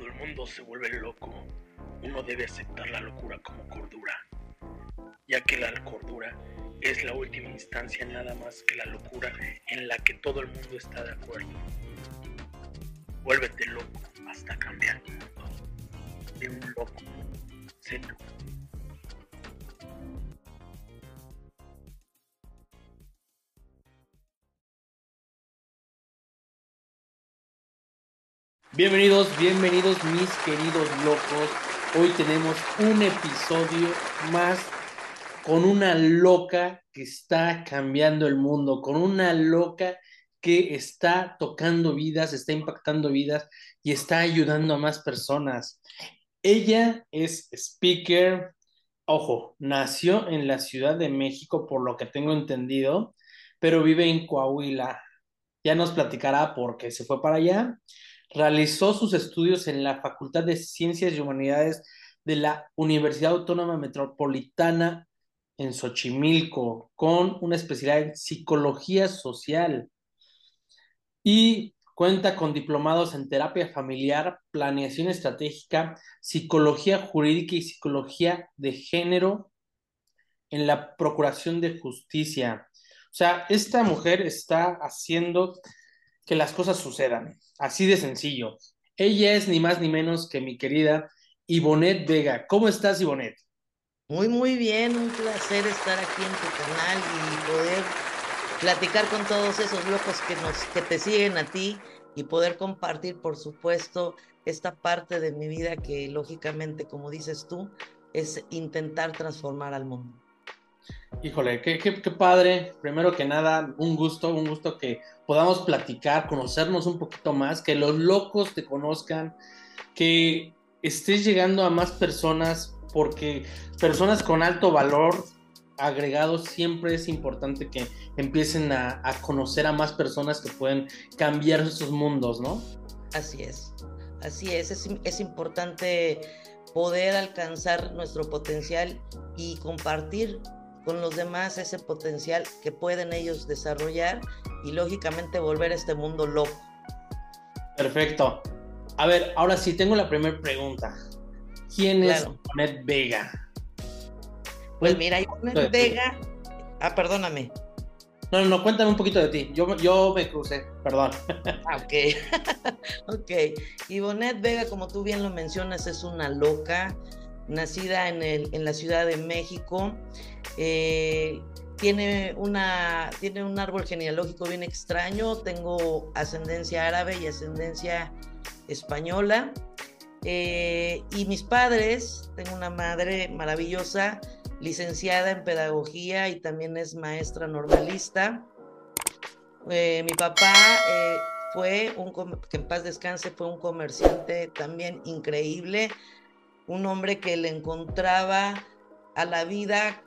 Cuando el mundo se vuelve loco, uno debe aceptar la locura como cordura, ya que la cordura es la última instancia nada más que la locura en la que todo el mundo está de acuerdo. Vuélvete loco hasta cambiar de un loco seco. Bienvenidos, bienvenidos mis queridos locos. Hoy tenemos un episodio más con una loca que está cambiando el mundo, con una loca que está tocando vidas, está impactando vidas y está ayudando a más personas. Ella es speaker, ojo, nació en la Ciudad de México por lo que tengo entendido, pero vive en Coahuila. Ya nos platicará por qué se fue para allá. Realizó sus estudios en la Facultad de Ciencias y Humanidades de la Universidad Autónoma Metropolitana en Xochimilco, con una especialidad en psicología social. Y cuenta con diplomados en terapia familiar, planeación estratégica, psicología jurídica y psicología de género en la Procuración de Justicia. O sea, esta mujer está haciendo que las cosas sucedan, así de sencillo. Ella es ni más ni menos que mi querida Ivonet Vega. ¿Cómo estás, Ivonet? Muy, muy bien, un placer estar aquí en tu canal y poder platicar con todos esos locos que, nos, que te siguen a ti y poder compartir, por supuesto, esta parte de mi vida que lógicamente, como dices tú, es intentar transformar al mundo. Híjole, qué, padre. Primero que nada, un gusto, un gusto que podamos platicar, conocernos un poquito más, que los locos te conozcan, que estés llegando a más personas porque personas con alto valor agregado siempre es importante que empiecen a, conocer a más personas que pueden cambiar esos mundos, ¿no? Así es, así es, es importante poder alcanzar nuestro potencial y compartir con los demás ese potencial que pueden ellos desarrollar y lógicamente volver a este mundo loco. Perfecto. A ver, ahora sí, tengo la primera pregunta. ¿Quién es Ivonne Vega? Pues mira, Ivonne Vega. Ah, perdóname. No, no, no, cuéntame un poquito de ti. Yo, yo me crucé, perdón. Ah, ok. ok. Ivonne Vega, como tú bien lo mencionas, es una loca, nacida en, el, en la Ciudad de México. Eh, tiene, una, tiene un árbol genealógico bien extraño. Tengo ascendencia árabe y ascendencia española. Eh, y mis padres, tengo una madre maravillosa, licenciada en pedagogía y también es maestra normalista. Eh, mi papá fue un, que en paz descanse, fue un comerciante también increíble, un hombre que le encontraba a la vida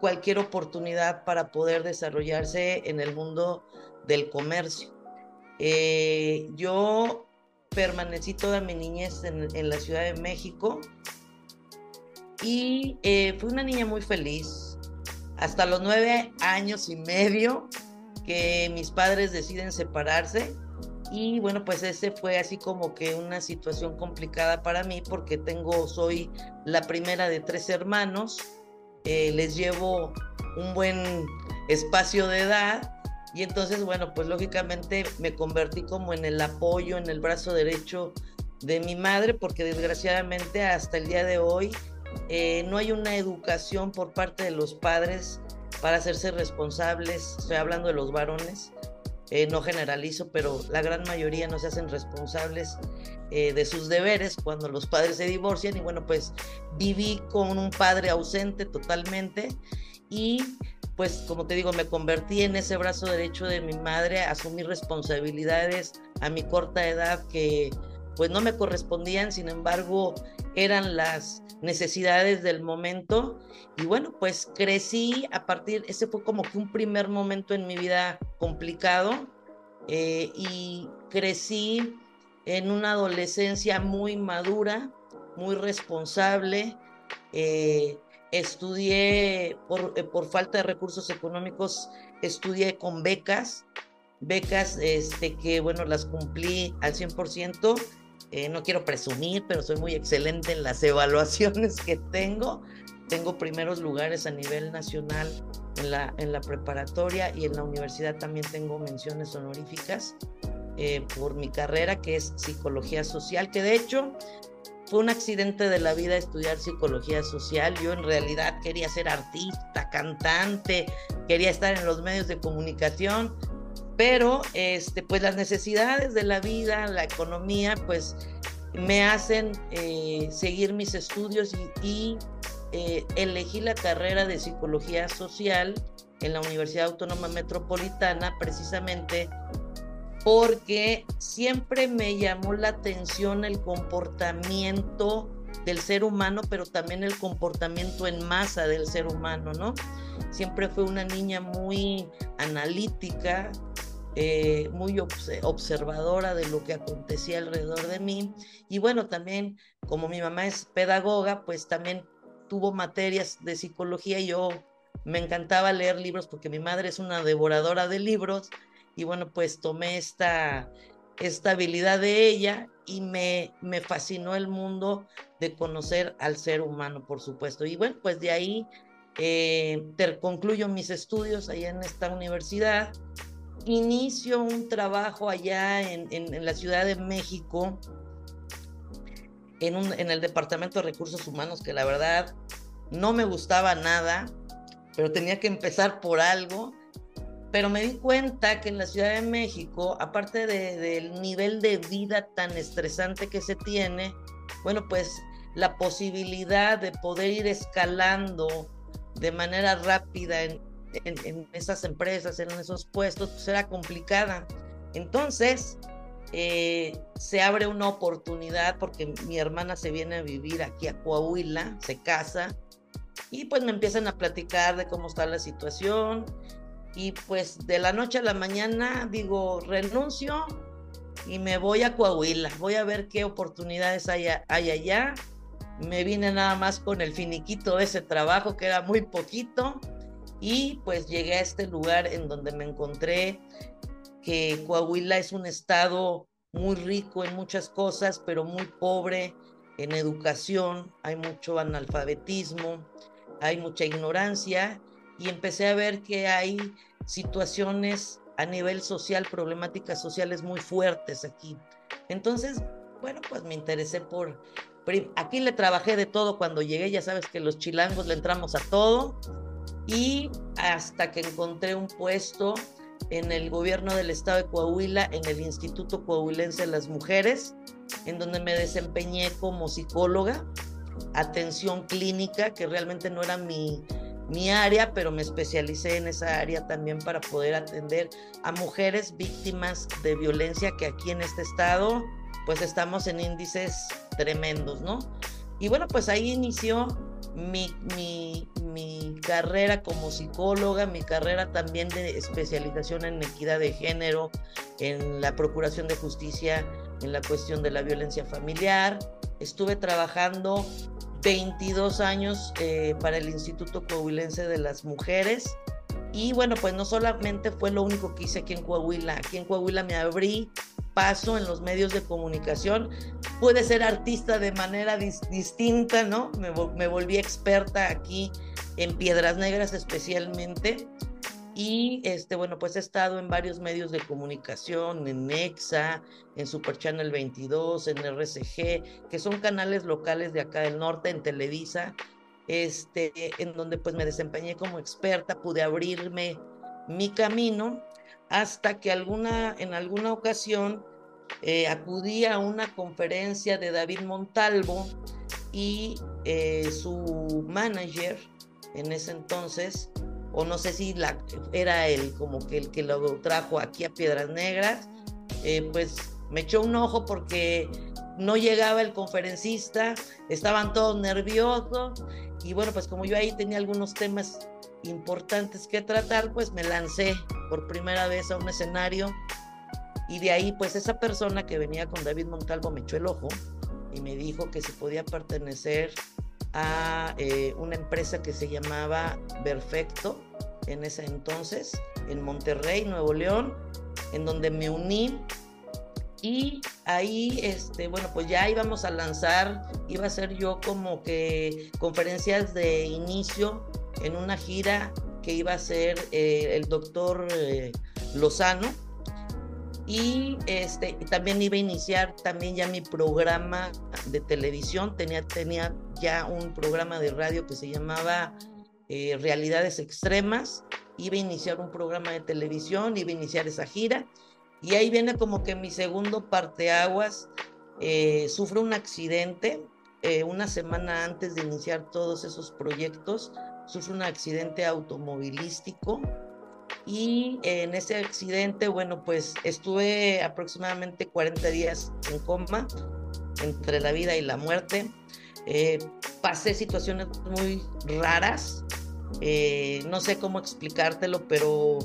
cualquier oportunidad para poder desarrollarse en el mundo del comercio. yo permanecí toda mi niñez en, la Ciudad de México y eh, fui una niña muy feliz. Hasta los nueve años y medio que mis padres deciden separarse y bueno, pues ese fue así como que una situación complicada para mí porque tengo, soy la primera de tres hermanos, eh, les llevo un buen espacio de edad y entonces, bueno, pues lógicamente me convertí como en el apoyo, en el brazo derecho de mi madre, porque desgraciadamente hasta el día de hoy eh, no hay una educación por parte de los padres para hacerse responsables, estoy hablando de los varones, eh, no generalizo, pero la gran mayoría no se hacen responsables eh, de sus deberes cuando los padres se divorcian y bueno, pues viví con un padre ausente totalmente y pues como te digo, me convertí en ese brazo derecho de mi madre, asumí responsabilidades a mi corta edad que pues no me correspondían, sin embargo, eran las necesidades del momento. Y bueno, pues crecí a partir, ese fue como que un primer momento en mi vida complicado eh, y crecí en una adolescencia muy madura, muy responsable. Eh, Estudié por, eh, por, falta de recursos económicos, estudié con becas, becas este, que, bueno, las cumplí al 100% Eh, no quiero presumir, pero soy muy excelente en las evaluaciones que tengo. Tengo primeros lugares a nivel nacional en la, en la preparatoria y en la universidad también tengo menciones honoríficas eh, por mi carrera, que es psicología social, que de hecho fue un accidente de la vida estudiar psicología social. Yo en realidad quería ser artista, cantante, quería estar en los medios de comunicación, pero este, pues las necesidades de la vida, la economía, pues me hacen eh, seguir mis estudios y, eh, elegí la carrera de psicología social en la Universidad Autónoma Metropolitana precisamente porque siempre me llamó la atención el comportamiento del ser humano, pero también el comportamiento en masa del ser humano, ¿no? Siempre fue una niña muy analítica, eh, muy observadora de lo que acontecía alrededor de mí. Y bueno, también como mi mamá es pedagoga, pues también tuvo materias de psicología y yo me encantaba leer libros porque mi madre es una devoradora de libros y bueno, pues tomé esta, esta habilidad de ella y me, me fascinó el mundo de conocer al ser humano, por supuesto. Y bueno, pues de ahí eh, concluyo mis estudios allá en esta universidad inicio un trabajo allá en, la Ciudad de México, en, el Departamento de Recursos Humanos, que la verdad no me gustaba nada, pero tenía que empezar por algo. Pero me di cuenta que en la Ciudad de México, aparte del nivel de vida tan estresante que se tiene, bueno, pues la posibilidad de poder ir escalando de manera rápida en, en, esas empresas, en esos puestos, pues era complicada. Entonces, eh, se abre una oportunidad porque mi hermana se viene a vivir aquí a Coahuila, se casa, y pues me empiezan a platicar de cómo está la situación. Y pues de la noche a la mañana digo, renuncio y me voy a Coahuila, voy a ver qué oportunidades hay, hay allá. Me vine nada más con el finiquito de ese trabajo que era muy poquito y pues llegué a este lugar en donde me encontré que Coahuila es un estado muy rico en muchas cosas, pero muy pobre en educación, hay mucho analfabetismo, hay mucha ignorancia y empecé a ver que hay situaciones a nivel social, problemáticas sociales muy fuertes aquí. Entonces, bueno, pues me interesé por... Aquí le trabajé de todo cuando llegué, ya sabes que los chilangos le entramos a todo y hasta que encontré un puesto en el gobierno del estado de Coahuila, en el Instituto Coahuilense de las Mujeres, en donde me desempeñé como psicóloga, atención clínica, que realmente no era mi, mi área, pero me especialicé en esa área también para poder atender a mujeres víctimas de violencia que aquí en este estado pues estamos en índices tremendos, ¿no? Y bueno, pues ahí inició mi, mi, mi, carrera como psicóloga, mi carrera también de especialización en equidad de género, en la procuración de justicia, en la cuestión de la violencia familiar. Estuve trabajando 22 años eh, para el Instituto Coahuilense de las Mujeres. Y bueno, pues no solamente fue lo único que hice aquí en Coahuila, aquí en Coahuila me abrí paso en los medios de comunicación. Pude ser artista de manera distinta, ¿no? Me, me, volví experta aquí en Piedras Negras especialmente. Y este, bueno, pues he estado en varios medios de comunicación, en Nexa, en Super Channel 22, en RCG, que son canales locales de acá del norte, en Televisa, este, en donde pues me desempeñé como experta, pude abrirme mi camino hasta que alguna, en alguna ocasión eh, acudí a una conferencia de David Montalvo y eh, su manager en ese entonces, o no sé si la, era él como que el que lo trajo aquí a Piedras Negras, eh, pues me echó un ojo porque no llegaba el conferencista, estaban todos nerviosos y bueno, pues como yo ahí tenía algunos temas importantes que tratar, pues me lancé por primera vez a un escenario y de ahí pues esa persona que venía con David Montalvo me echó el ojo y me dijo que se podía pertenecer a eh, una empresa que se llamaba Perfecto en ese entonces, en Monterrey, Nuevo León, en donde me uní y ahí, este, bueno, pues ya íbamos a lanzar, iba a ser yo como que conferencias de inicio en una gira que iba a ser eh, el doctor eh, Lozano. Y este, también iba a iniciar también ya mi programa de televisión. Tenía, tenía ya un programa de radio que se llamaba eh, Realidades Extremas. Iba a iniciar un programa de televisión, iba a iniciar esa gira. Y ahí viene como que mi segundo parteaguas. Eh, sufre un accidente una semana antes de iniciar todos esos proyectos sufre un accidente automovilístico y en ese accidente, bueno, pues estuve aproximadamente 40 días en coma entre la vida y la muerte. Eh, pasé situaciones muy raras, eh, no sé cómo explicártelo, pero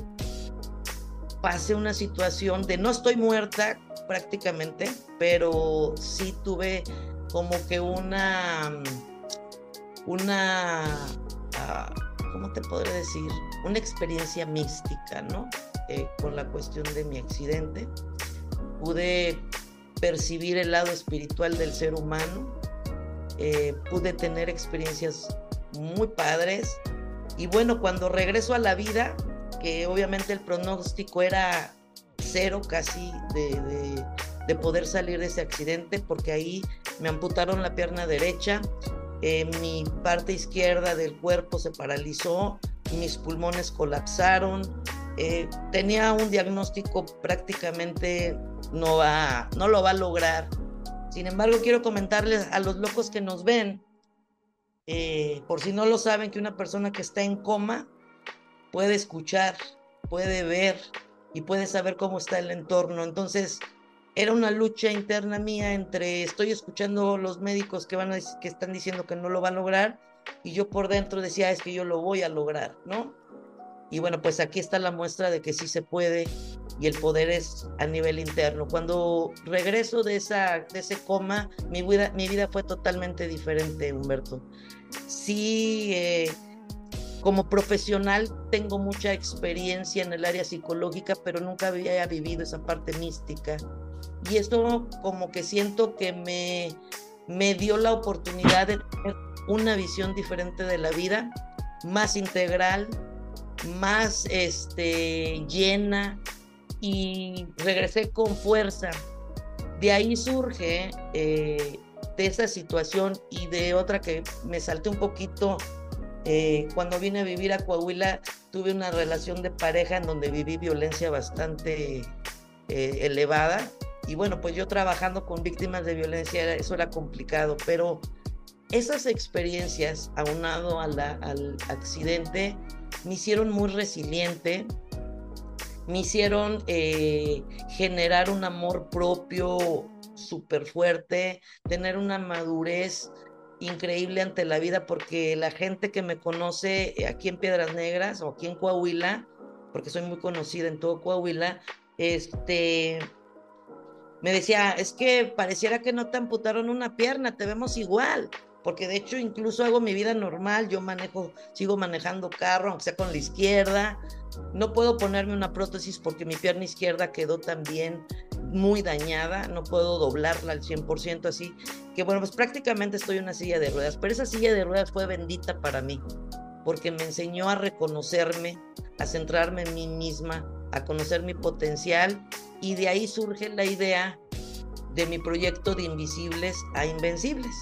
pasé una situación de no estoy muerta prácticamente, pero sí tuve como que una, una ¿cómo te podré decir? Una experiencia mística, ¿no? Eh, con la cuestión de mi accidente. Pude percibir el lado espiritual del ser humano. Eh, pude tener experiencias muy padres. Y bueno, cuando regreso a la vida, que obviamente el pronóstico era cero casi de, de poder salir de ese accidente, porque ahí me amputaron la pierna derecha, eh, mi parte izquierda del cuerpo se paralizó, mis pulmones colapsaron, eh, tenía un diagnóstico prácticamente no, va, no lo va a lograr. Sin embargo, quiero comentarles a los locos que nos ven, eh, por si no lo saben, que una persona que está en coma puede escuchar, puede ver y puede saber cómo está el entorno. Entonces, era una lucha interna mía entre estoy escuchando los médicos que van a, que están diciendo que no lo va a lograr y yo por dentro decía es que yo lo voy a lograr, ¿no? Y bueno, pues aquí está la muestra de que sí se puede y el poder es a nivel interno. Cuando regreso de, esa, de ese coma, mi vida, mi vida fue totalmente diferente, Humberto. Sí, eh, como profesional tengo mucha experiencia en el área psicológica, pero nunca había vivido esa parte mística y esto como que siento que me, me dio la oportunidad de tener una visión diferente de la vida, más integral, más este, llena y regresé con fuerza. De ahí surge eh, de esa situación y de otra que me salté un poquito. Eh, cuando vine a vivir a Coahuila tuve una relación de pareja en donde viví violencia bastante eh, elevada y bueno, pues yo trabajando con víctimas de violencia, eso era complicado, pero esas experiencias, aunado al accidente, me hicieron muy resiliente, me hicieron eh, generar un amor propio súper fuerte, tener una madurez increíble ante la vida, porque la gente que me conoce aquí en Piedras Negras o aquí en Coahuila, porque soy muy conocida en todo Coahuila, este, me decía, es que pareciera que no te amputaron una pierna, te vemos igual, porque de hecho incluso hago mi vida normal, yo manejo, sigo manejando carro, aunque sea con la izquierda, no puedo ponerme una prótesis porque mi pierna izquierda quedó también muy dañada, no puedo doblarla al 100% así, que bueno, pues prácticamente estoy en una silla de ruedas, pero esa silla de ruedas fue bendita para mí, porque me enseñó a reconocerme, a centrarme en mí misma, a conocer mi potencial y de ahí surge la idea de mi proyecto de Invisibles a Invencibles,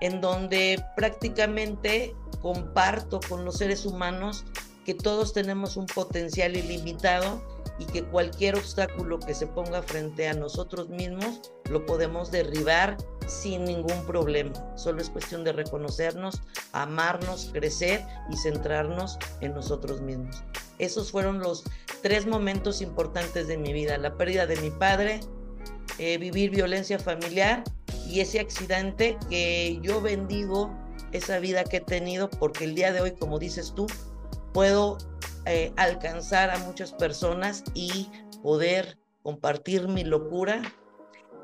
en donde prácticamente comparto con los seres humanos que todos tenemos un potencial ilimitado y que cualquier obstáculo que se ponga frente a nosotros mismos lo podemos derribar sin ningún problema. Solo es cuestión de reconocernos, amarnos, crecer y centrarnos en nosotros mismos. Esos fueron los tres momentos importantes de mi vida. La pérdida de mi padre, eh, vivir violencia familiar y ese accidente que yo bendigo esa vida que he tenido porque el día de hoy, como dices tú, puedo eh, alcanzar a muchas personas y poder compartir mi locura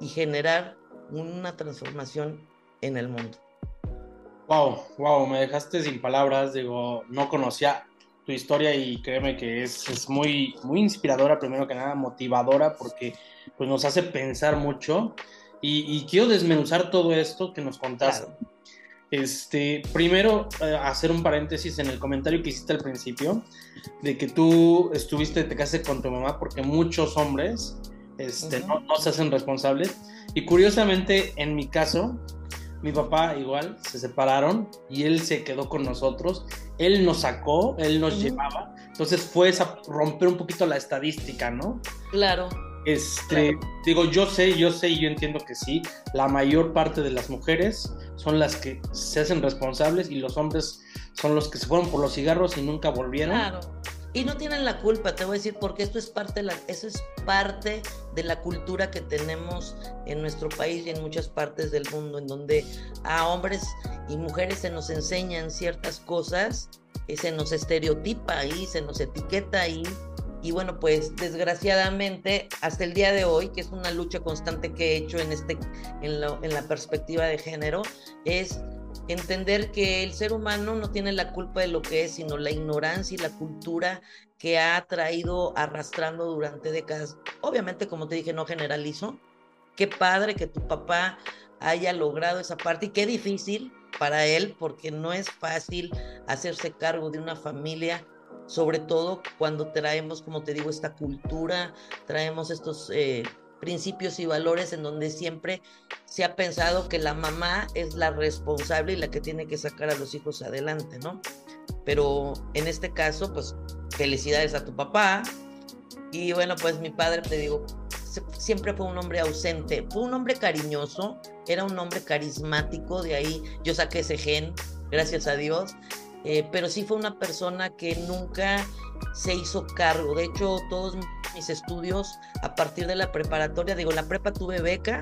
y generar una transformación en el mundo. Wow, wow, me dejaste sin palabras, digo, no conocía tu historia y créeme que es, es, muy, muy inspiradora, primero que nada, motivadora, porque pues nos hace pensar mucho y, quiero desmenuzar todo esto que nos contaste. Este, primero, eh, hacer un paréntesis en el comentario que hiciste al principio, de que tú estuviste, te casaste con tu mamá, porque muchos hombres este, no, no, se hacen responsables. Y curiosamente, en mi caso, mi papá igual, se separaron y él se quedó con nosotros. Él nos sacó, él nos llevaba. Entonces fue esa, romper un poquito la estadística, ¿no? Claro. Este, digo, yo sé, yo sé y yo entiendo que sí, la mayor parte de las mujeres son las que se hacen responsables y los hombres son los que se fueron por los cigarros y nunca volvieron. Claro. Y no tienen la culpa, te voy a decir, porque esto es parte de la, eso es parte de la cultura que tenemos en nuestro país y en muchas partes del mundo, en donde a hombres y mujeres se nos enseñan ciertas cosas, y se nos estereotipa ahí, se nos etiqueta ahí, y bueno, pues desgraciadamente hasta el día de hoy, que es una lucha constante que he hecho en, este, en, en la perspectiva de género, es entender que el ser humano no tiene la culpa de lo que es, sino la ignorancia y la cultura que ha traído arrastrando durante décadas. Obviamente, como te dije, no generalizo. Qué padre que tu papá haya logrado esa parte y qué difícil para él, porque no es fácil hacerse cargo de una familia sobre todo cuando traemos, como te digo, esta cultura, traemos estos eh, principios y valores en donde siempre se ha pensado que la mamá es la responsable y la que tiene que sacar a los hijos adelante, ¿no? Pero en este caso, pues felicidades a tu papá. Y bueno, pues mi padre, te digo, siempre fue un hombre ausente, fue un hombre cariñoso, era un hombre carismático, de ahí yo saqué ese gen, gracias a Dios. Eh, pero sí fue una persona que nunca se hizo cargo. De hecho, todos mis estudios a partir de la preparatoria, digo, la prepa tuve beca,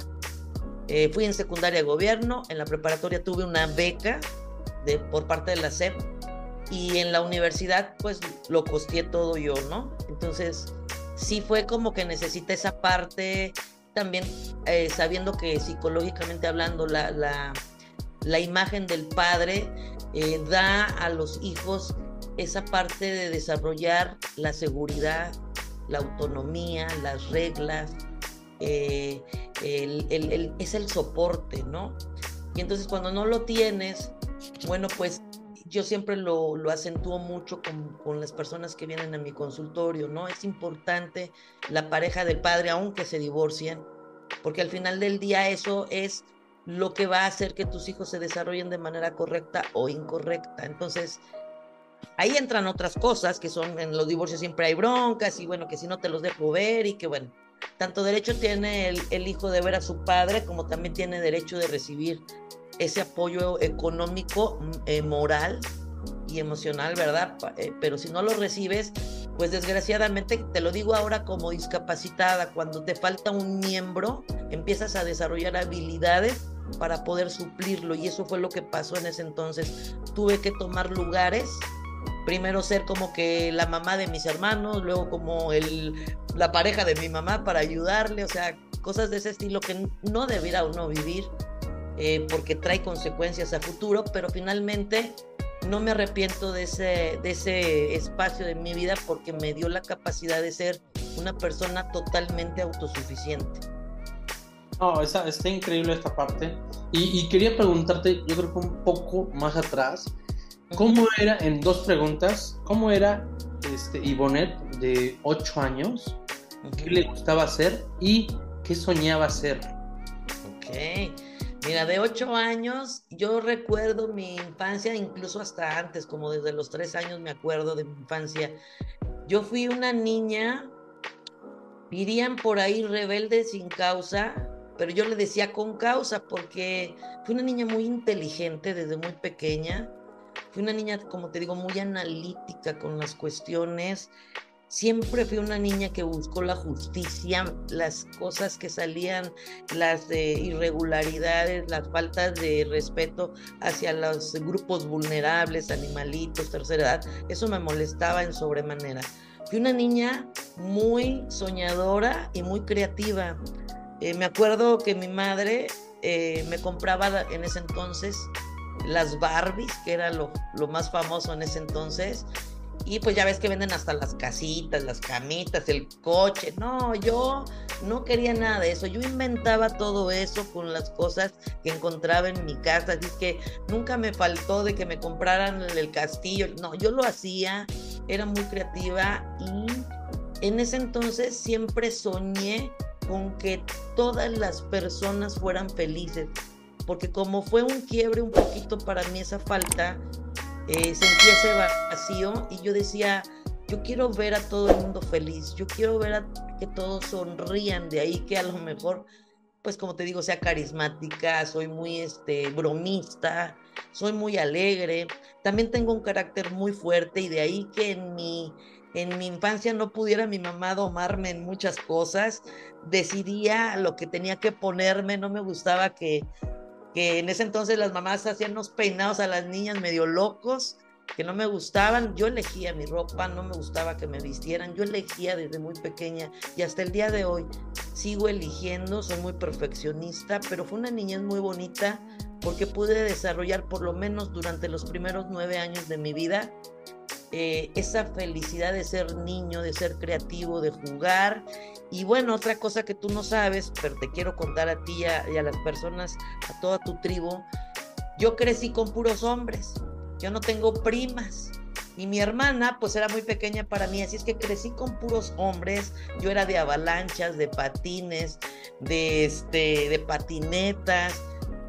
eh, fui en secundaria de gobierno, en la preparatoria tuve una beca de, por parte de la SEP y en la universidad pues lo costeé todo yo, ¿no? Entonces sí fue como que necesita esa parte, también eh, sabiendo que psicológicamente hablando la, la, la imagen del padre eh, da a los hijos esa parte de desarrollar la seguridad, la autonomía, las reglas, eh, es el soporte, ¿no? Y entonces cuando no lo tienes, bueno, pues yo siempre lo, lo acentúo mucho con, con, las personas que vienen a mi consultorio, ¿no? Es importante la pareja del padre, aunque se divorcien, porque al final del día eso es lo que va a hacer que tus hijos se desarrollen de manera correcta o incorrecta. Entonces, ahí entran otras cosas que son en los divorcios siempre hay broncas y bueno, que si no te los dejo ver y que bueno, tanto derecho tiene el, hijo de ver a su padre como también tiene derecho de recibir ese apoyo económico, mm, eh, moral y emocional, ¿verdad? Eh, pero si no lo recibes, pues desgraciadamente, te lo digo ahora como discapacitada, cuando te falta un miembro, empiezas a desarrollar habilidades para poder suplirlo y eso fue lo que pasó en ese entonces. Tuve que tomar lugares, primero ser como que la mamá de mis hermanos, luego como el, la pareja de mi mamá para ayudarle, o sea, cosas de ese estilo que no debiera uno vivir eh, porque trae consecuencias a futuro, pero finalmente no me arrepiento de ese, de ese espacio de mi vida porque me dio la capacidad de ser una persona totalmente autosuficiente. No, está, está increíble esta parte. Y, quería preguntarte, yo creo que un poco más atrás, ¿cómo era, en dos preguntas, cómo era este, Ivonet de 8 años? ¿Qué le gustaba hacer y qué soñaba hacer? Ok. Mira, de 8 años, yo recuerdo mi infancia, incluso hasta antes, como desde los 3 años me acuerdo de mi infancia. Yo fui una niña, dirían por ahí rebelde sin causa, pero yo le decía con causa porque fui una niña muy inteligente desde muy pequeña, fui una niña, como te digo, muy analítica con las cuestiones, siempre fui una niña que buscó la justicia, las cosas que salían, las irregularidades, las faltas de respeto hacia los grupos vulnerables, animalitos, tercera edad, eso me molestaba en sobremanera. Fui una niña muy soñadora y muy creativa. Eh, me acuerdo que mi madre eh, me compraba en ese entonces las Barbies, que era lo, lo más famoso en ese entonces, Y pues ya ves que venden hasta las casitas, las camitas, el coche. No, yo no quería nada de eso. Yo inventaba todo eso con las cosas que encontraba en mi casa. Así que nunca me faltó de que me compraran el castillo. No, yo lo hacía, era muy creativa y en ese entonces siempre soñé con que todas las personas fueran felices. Porque como fue un quiebre un poquito para mí esa falta, eh, sentí ese vacío y yo decía, yo quiero ver a todo el mundo feliz, yo quiero ver a que todos sonrían, de ahí que a lo mejor, pues como te digo, sea carismática, soy muy este, bromista, soy muy alegre, también tengo un carácter muy fuerte y de ahí que en mi, en mi infancia no pudiera mi mamá domarme en muchas cosas, decidía lo que tenía que ponerme, no me gustaba que que en ese entonces las mamás hacían unos peinados a las niñas medio locos, que no me gustaban. Yo elegía mi ropa, no me gustaba que me vistieran. Yo elegía desde muy pequeña y hasta el día de hoy sigo eligiendo, soy muy perfeccionista, pero fue una niñez muy bonita porque pude desarrollar por lo menos durante los primeros nueve años de mi vida eh, esa felicidad de ser niño, de ser creativo, de jugar. Y bueno, otra cosa que tú no sabes, pero te quiero contar a ti y a, las personas, a toda tu tribu, yo crecí con puros hombres, yo no tengo primas. Y mi hermana, pues era muy pequeña para mí, así es que crecí con puros hombres. Yo era de avalanchas, de patines, de, este, de patinetas,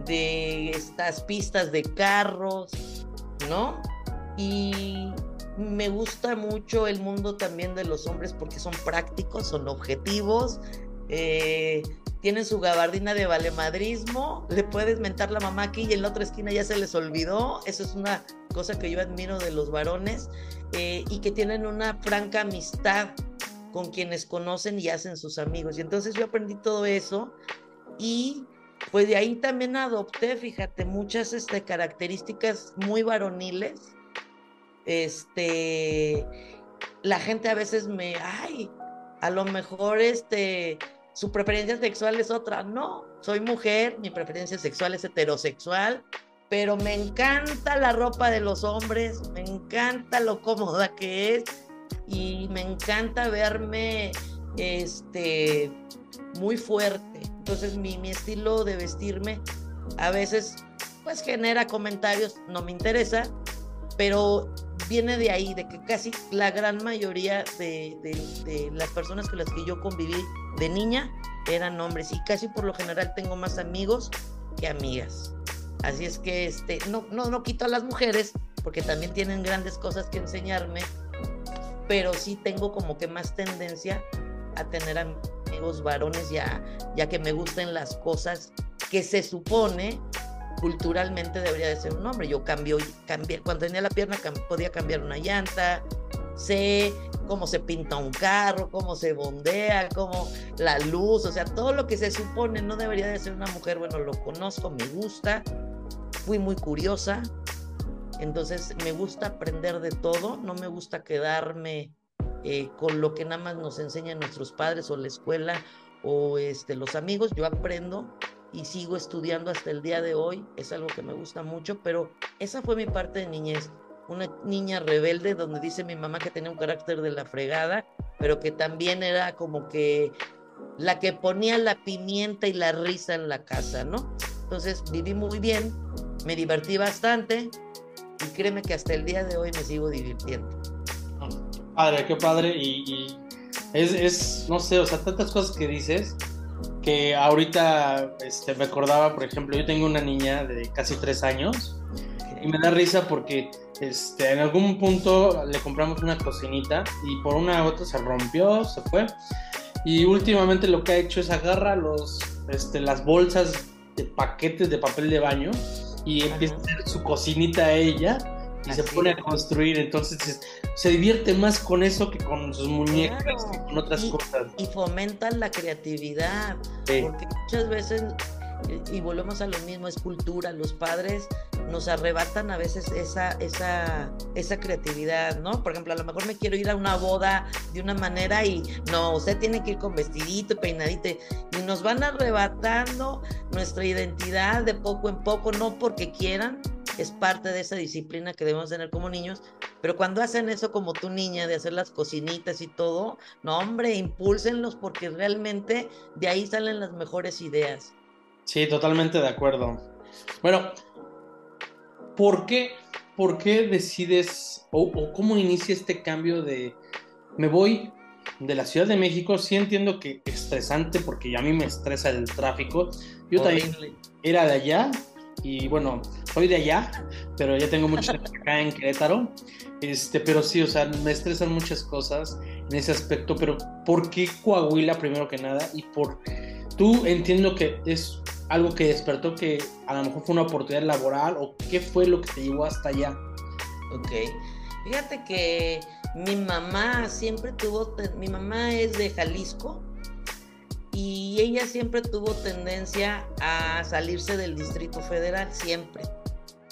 de estas pistas de carros, ¿no? Y me gusta mucho el mundo también de los hombres porque son prácticos, son objetivos, eh, tienen su gabardina de valemadrismo, le puedes mentar la mamá aquí y en la otra esquina ya se les olvidó. Eso es una cosa que yo admiro de los varones eh, y que tienen una franca amistad con quienes conocen y hacen sus amigos. Y entonces yo aprendí todo eso y pues de ahí también adopté, fíjate, muchas este, características muy varoniles este, la gente a veces me, ay, a lo mejor este, su preferencia sexual es otra. No, soy mujer, mi preferencia sexual es heterosexual, pero me encanta la ropa de los hombres, me encanta lo cómoda que es y me encanta verme este muy fuerte. Entonces mi, mi estilo de vestirme a veces pues genera comentarios, no me interesa, pero viene de ahí, de que casi la gran mayoría de, las personas con las que yo conviví de niña eran hombres y casi por lo general tengo más amigos que amigas. Así es que este, no, no, no quito a las mujeres porque también tienen grandes cosas que enseñarme, pero sí tengo como que más tendencia a tener amigos varones ya, ya que me gusten las cosas que se supone culturalmente debería de ser un hombre. Yo cambio, cambié, cuando tenía la pierna podía cambiar una llanta, sé cómo se pinta un carro, cómo se bondea, cómo la luz, o sea, todo lo que se supone no debería de ser una mujer, bueno, lo conozco, me gusta, fui muy curiosa, entonces me gusta aprender de todo, no me gusta quedarme eh, con lo que nada más nos enseñan nuestros padres o la escuela o este, los amigos, yo aprendo y sigo estudiando hasta el día de hoy. Es algo que me gusta mucho, pero esa fue mi parte de niñez. Una niña rebelde donde dice mi mamá que tenía un carácter de la fregada, pero que también era como que la que ponía la pimienta y la risa en la casa, ¿no? Entonces viví muy bien, me divertí bastante y créeme que hasta el día de hoy me sigo divirtiendo. Padre, qué padre y, es, es, no sé, o sea, tantas cosas que dices que ahorita este, me acordaba, por ejemplo, yo tengo una niña de casi tres años y me da risa porque este, en algún punto le compramos una cocinita y por una u otra se rompió, se fue. Y últimamente lo que ha hecho es agarra los, este, las bolsas de paquetes de papel de baño y empieza a hacer su cocinita a ella y se pone a construir. Entonces se divierte más con eso que con sus muñecas, que con otras cosas. Y fomentan la creatividad, porque muchas veces, y volvemos a lo mismo, es cultura, los padres nos arrebatan a veces esa, esa, esa creatividad, ¿no? Por ejemplo, a lo mejor me quiero ir a una boda de una manera y no, usted tiene que ir con vestidito, peinadito, y nos van arrebatando nuestra identidad de poco en poco, no porque quieran, es parte de esa disciplina que debemos tener como niños, Pero cuando hacen eso como tu niña, de hacer las cocinitas y todo, no, hombre, impúlsenlos porque realmente de ahí salen las mejores ideas. Sí, totalmente de acuerdo. Bueno, ¿por qué, por qué decides o, o cómo inicia este cambio de me voy de la Ciudad de México, sí entiendo que estresante porque a mí me estresa el tráfico. Yo también era de allá y bueno, soy de allá, pero ya tengo mucho acá en Querétaro. Este, pero sí, o sea, me estresan muchas cosas en ese aspecto, pero ¿por qué Coahuila primero que nada? Y por tú entiendo que es algo que despertó que a lo mejor fue una oportunidad laboral o qué fue lo que te llevó hasta allá. Ok. Fíjate que mi mamá siempre tuvo, mi mamá es de Jalisco y ella siempre tuvo tendencia a salirse del Distrito Federal, siempre.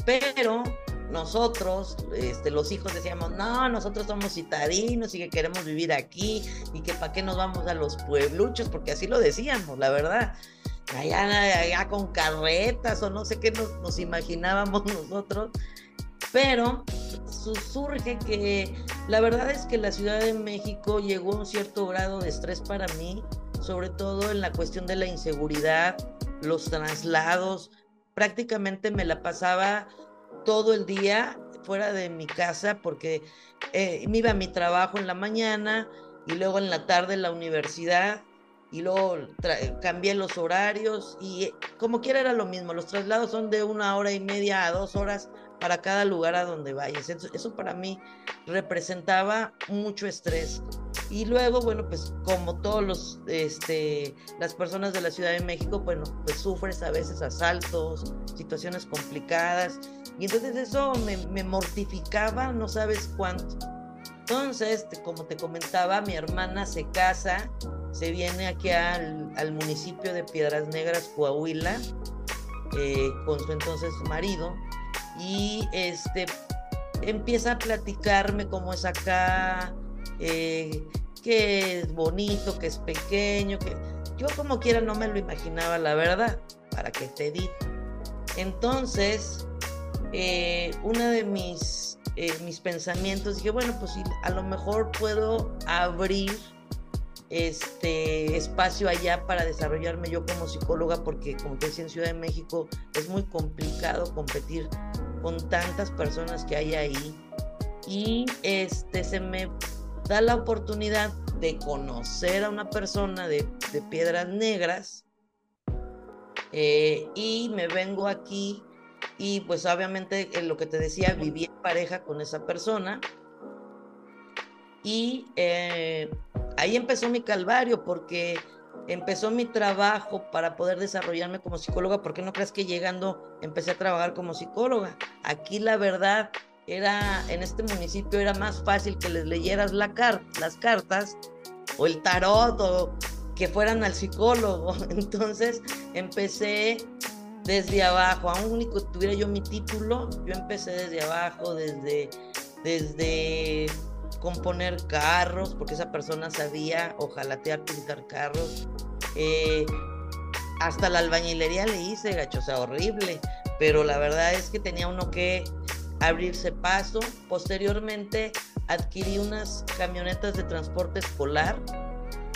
Pero nosotros, este, los hijos decíamos, no, nosotros somos citadinos y que queremos vivir aquí y que para qué nos vamos a los puebluchos, porque así lo decíamos, la verdad. Allá, allá con carretas o no sé qué nos, nos imaginábamos nosotros. Pero surge que la verdad es que la Ciudad de México llegó a un cierto grado de estrés para mí, sobre todo en la cuestión de la inseguridad, los traslados. Prácticamente me la pasaba todo el día fuera de mi casa porque eh, me iba a mi trabajo en la mañana y luego en la tarde la universidad y luego cambié los horarios y eh, como quiera era lo mismo, los traslados son de una hora y media a dos horas para cada lugar a donde vayas. Eso, para mí representaba mucho estrés. Y luego, bueno, pues como todos los, este, las personas de la Ciudad de México, bueno, pues sufres a veces asaltos, situaciones complicadas. Y entonces eso me, mortificaba, no sabes cuánto. Entonces, como te comentaba, mi hermana se casa, se viene aquí al, municipio de Piedras Negras, Coahuila, eh, con su entonces marido y este empieza a platicarme cómo es acá, eh, que es bonito, que es pequeño, que yo como quiera no me lo imaginaba, la verdad, para que te diga. Entonces, eh, uno de mis, eh, mis pensamientos, dije, bueno, pues a lo mejor puedo abrir este espacio allá para desarrollarme yo como psicóloga, porque como te decía en Ciudad de México es muy complicado competir con tantas personas que hay ahí. Y este se me da la oportunidad de conocer a una persona de, piedras negras. Eh, y me vengo aquí y pues obviamente en lo que te decía, viví en pareja con esa persona. Y eh, ahí empezó mi calvario porque empezó mi trabajo para poder desarrollarme como psicóloga, porque no crees que llegando empecé a trabajar como psicóloga? Aquí la verdad era, en este municipio era más fácil que les leyeras la las cartas o el tarot o que fueran al psicólogo. Entonces empecé desde abajo, aún único tuviera yo mi título, yo empecé desde abajo, desde, desde componer carros, porque esa persona sabía ojalatear, pintar carros. Eh, hasta la albañilería le hice, gacho, sea, horrible. Pero la verdad es que tenía uno que abrirse paso. Posteriormente adquirí unas camionetas de transporte escolar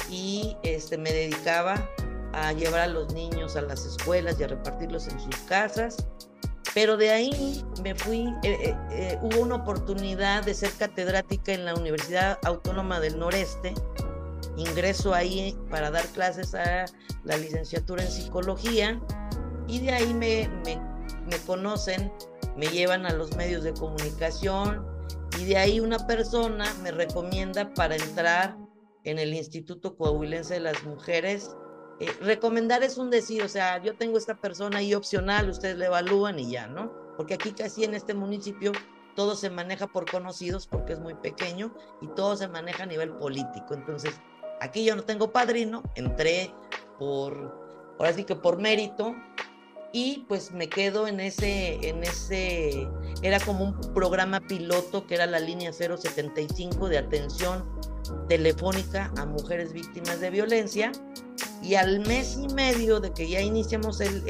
y este, me dedicaba a llevar a los niños a las escuelas y a repartirlos en sus casas. Pero de ahí me fui, eh, eh, eh, hubo una oportunidad de ser catedrática en la Universidad Autónoma del Noreste. Ingreso ahí para dar clases a la licenciatura en psicología y de ahí me, me, me conocen, me llevan a los medios de comunicación y de ahí una persona me recomienda para entrar en el Instituto Coahuilense de las Mujeres eh, recomendar es un decir, o sea, yo tengo esta persona ahí opcional, ustedes le evalúan y ya, ¿no? Porque aquí casi en este municipio todo se maneja por conocidos porque es muy pequeño y todo se maneja a nivel político. Entonces, aquí yo no tengo padrino, entré por, ahora sí que por mérito y pues me quedo en ese, en ese, era como un programa piloto que era la línea 075 de atención telefónica a mujeres víctimas de violencia y al mes y medio de que ya iniciamos el,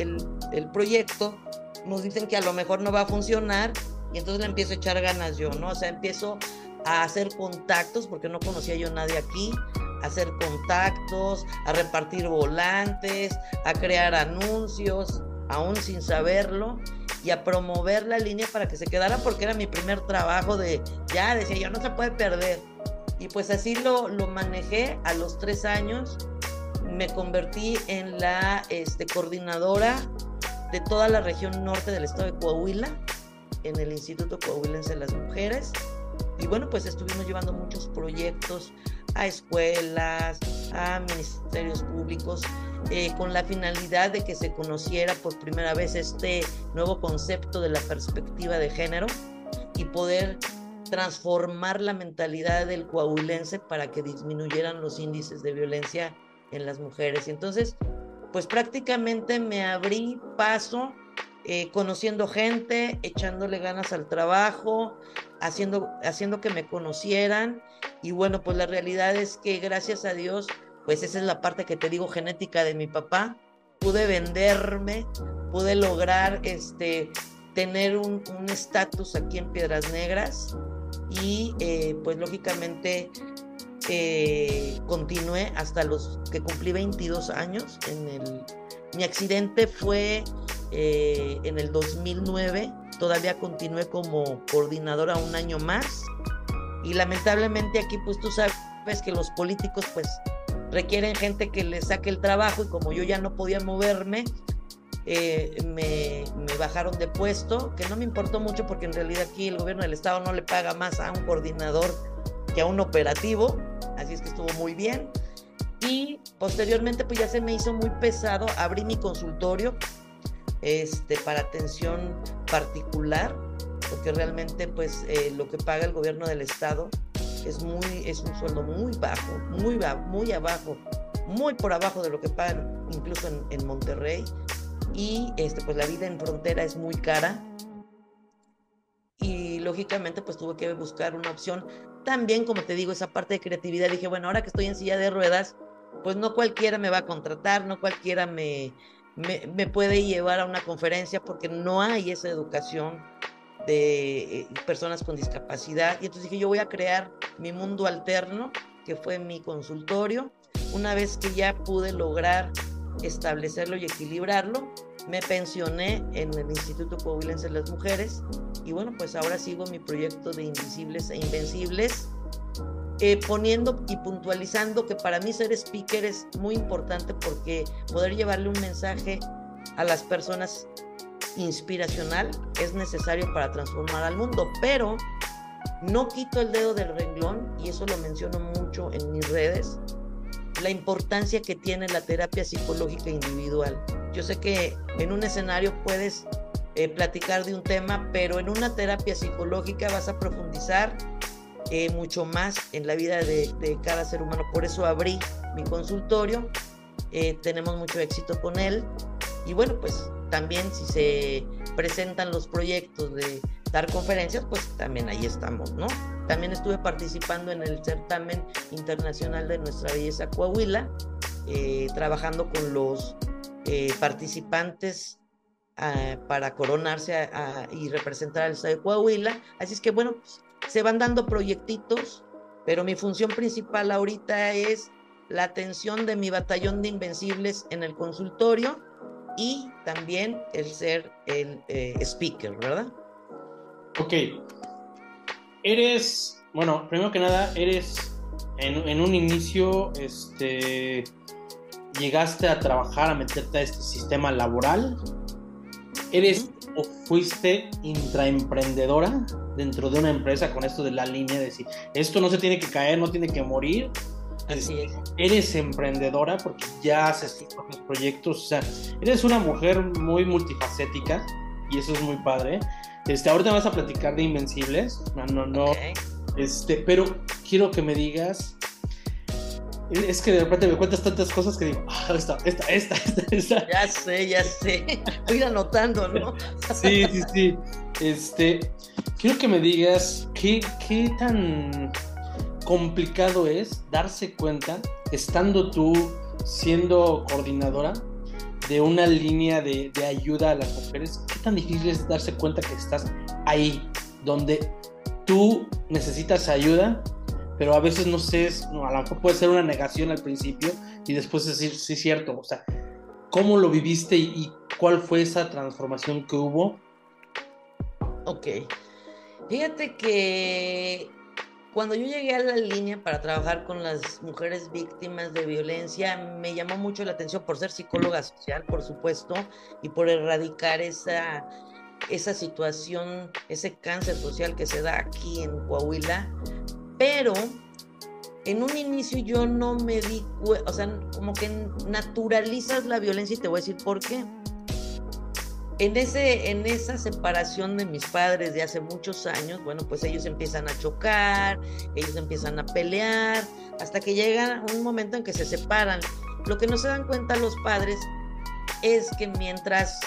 el, proyecto, nos dicen que a lo mejor no va a funcionar y entonces le empiezo a echar ganas yo, ¿no? O sea, empiezo a hacer contactos, porque no conocía yo a nadie aquí, a hacer contactos, a repartir volantes, a crear anuncios, aún sin saberlo, y a promover la línea para que se quedara, porque era mi primer trabajo de, ya decía yo, no se puede perder. Y pues así lo, lo manejé a los tres años, me convertí en la este, coordinadora de toda la región norte del estado de Coahuila, en el Instituto Coahuilense de las Mujeres. Y bueno, pues estuvimos llevando muchos proyectos a escuelas, a ministerios públicos, eh, con la finalidad de que se conociera por primera vez este nuevo concepto de la perspectiva de género y poder transformar la mentalidad del coahuilense para que disminuyeran los índices de violencia en las mujeres. Y entonces, pues prácticamente me abrí paso eh, conociendo gente, echándole ganas al trabajo, haciendo, haciendo que me conocieran. Y bueno, pues la realidad es que gracias a Dios, pues esa es la parte que te digo genética de mi papá. Pude venderme, pude lograr este, tener un estatus aquí en Piedras Negras y eh, pues lógicamente continué hasta los que cumplí 22 años. En el, mi accidente fue eh, en el 2009, todavía continué como coordinadora un año más y lamentablemente aquí pues tú sabes que los políticos pues requieren gente que les saque el trabajo y como yo ya no podía moverme, eh, me, me, bajaron de puesto, que no me importó mucho porque en realidad aquí el gobierno del estado no le paga más a un coordinador que a un operativo, así es que estuvo muy bien. Y posteriormente pues ya se me hizo muy pesado, abrí mi consultorio, este, para atención particular, porque realmente pues eh, lo que paga el gobierno del estado es, muy, es un sueldo muy bajo, muy, muy abajo, muy por abajo de lo que pagan incluso en, en Monterrey. Y este, pues la vida en frontera es muy cara. Y lógicamente pues tuve que buscar una opción. También, como te digo, esa parte de creatividad, dije, bueno, ahora que estoy en silla de ruedas, pues no cualquiera me va a contratar, no cualquiera me, me, puede llevar a una conferencia porque no hay esa educación de eh, personas con discapacidad. Y entonces dije, yo voy a crear mi mundo alterno, que fue mi consultorio. Una vez que ya pude lograr establecerlo y equilibrarlo, me pensioné en el Instituto Coahuilense de las Mujeres y bueno, pues ahora sigo mi proyecto de Invisibles e Invencibles eh, poniendo y puntualizando que para mí ser speaker es muy importante porque poder llevarle un mensaje a las personas inspiracional es necesario para transformar al mundo, pero no quito el dedo del renglón, y eso lo menciono mucho en mis redes, la importancia que tiene la terapia psicológica individual. Yo sé que en un escenario puedes eh, platicar de un tema, pero en una terapia psicológica vas a profundizar eh, mucho más en la vida de, cada ser humano. Por eso abrí mi consultorio, eh, tenemos mucho éxito con él y bueno, pues también si se presentan los proyectos de dar conferencias, pues también ahí estamos, ¿no? También estuve participando en el certamen internacional de nuestra belleza Coahuila, eh, trabajando con los participantes ah, para coronarse y representar al estado de Coahuila. Así es que bueno, se van dando proyectitos, pero mi función principal ahorita es la atención de mi batallón de invencibles en el consultorio y también el ser el eh, speaker, ¿verdad? Ok. Eres, bueno, primero que nada, eres en, un inicio, este, llegaste a trabajar, a meterte a este sistema laboral. Eres o fuiste intraemprendedora dentro de una empresa con esto de la línea de decir, esto no se tiene que caer, no tiene que morir. Así es. Eres emprendedora porque ya haces tus proyectos, o sea, eres una mujer muy multifacética y eso es muy padre. Este, ahorita vas a platicar de Invencibles, no, no, no. Este, pero quiero que me digas es que de repente me cuentas tantas cosas que digo, ah, esta, esta, esta, esta, Ya sé, ya sé. Voy anotando, ¿no? Sí, sí, sí. Este, quiero que me digas qué, qué tan complicado es darse cuenta, estando tú siendo coordinadora de una línea de, de ayuda a las mujeres, qué tan difícil es darse cuenta que estás ahí donde tú necesitas ayuda, pero a veces no sé, no, a lo mejor puede ser una negación al principio y después decir, sí, cierto, o sea, ¿cómo lo viviste y, cuál fue esa transformación que hubo? Ok, fíjate que cuando yo llegué a la línea para trabajar con las mujeres víctimas de violencia, me llamó mucho la atención por ser psicóloga social, por supuesto, y por erradicar esa, esa situación, ese cáncer social que se da aquí en Coahuila. Pero en un inicio yo no me di cuenta, o sea, como que naturalizas la violencia y te voy a decir por qué. En, ese, en esa separación de mis padres de hace muchos años, bueno, pues ellos empiezan a chocar, ellos empiezan a pelear, hasta que llega un momento en que se separan. Lo que no se dan cuenta los padres es que mientras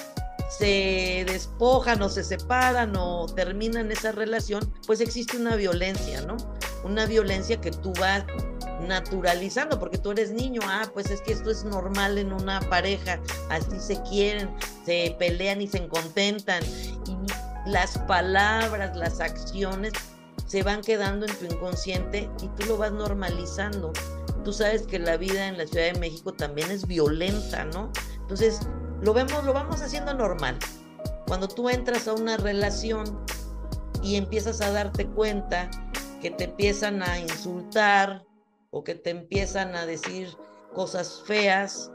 se despojan o se separan o terminan esa relación, pues existe una violencia, ¿no? Una violencia que tú vas naturalizando, porque tú eres niño, ah, pues es que esto es normal en una pareja, así se quieren, se pelean y se contentan, y las palabras, las acciones se van quedando en tu inconsciente y tú lo vas normalizando. Tú sabes que la vida en la Ciudad de México también es violenta, ¿no? Entonces, lo vemos, lo vamos haciendo normal. Cuando tú entras a una relación y empiezas a darte cuenta que te empiezan a insultar o que te empiezan a decir cosas feas,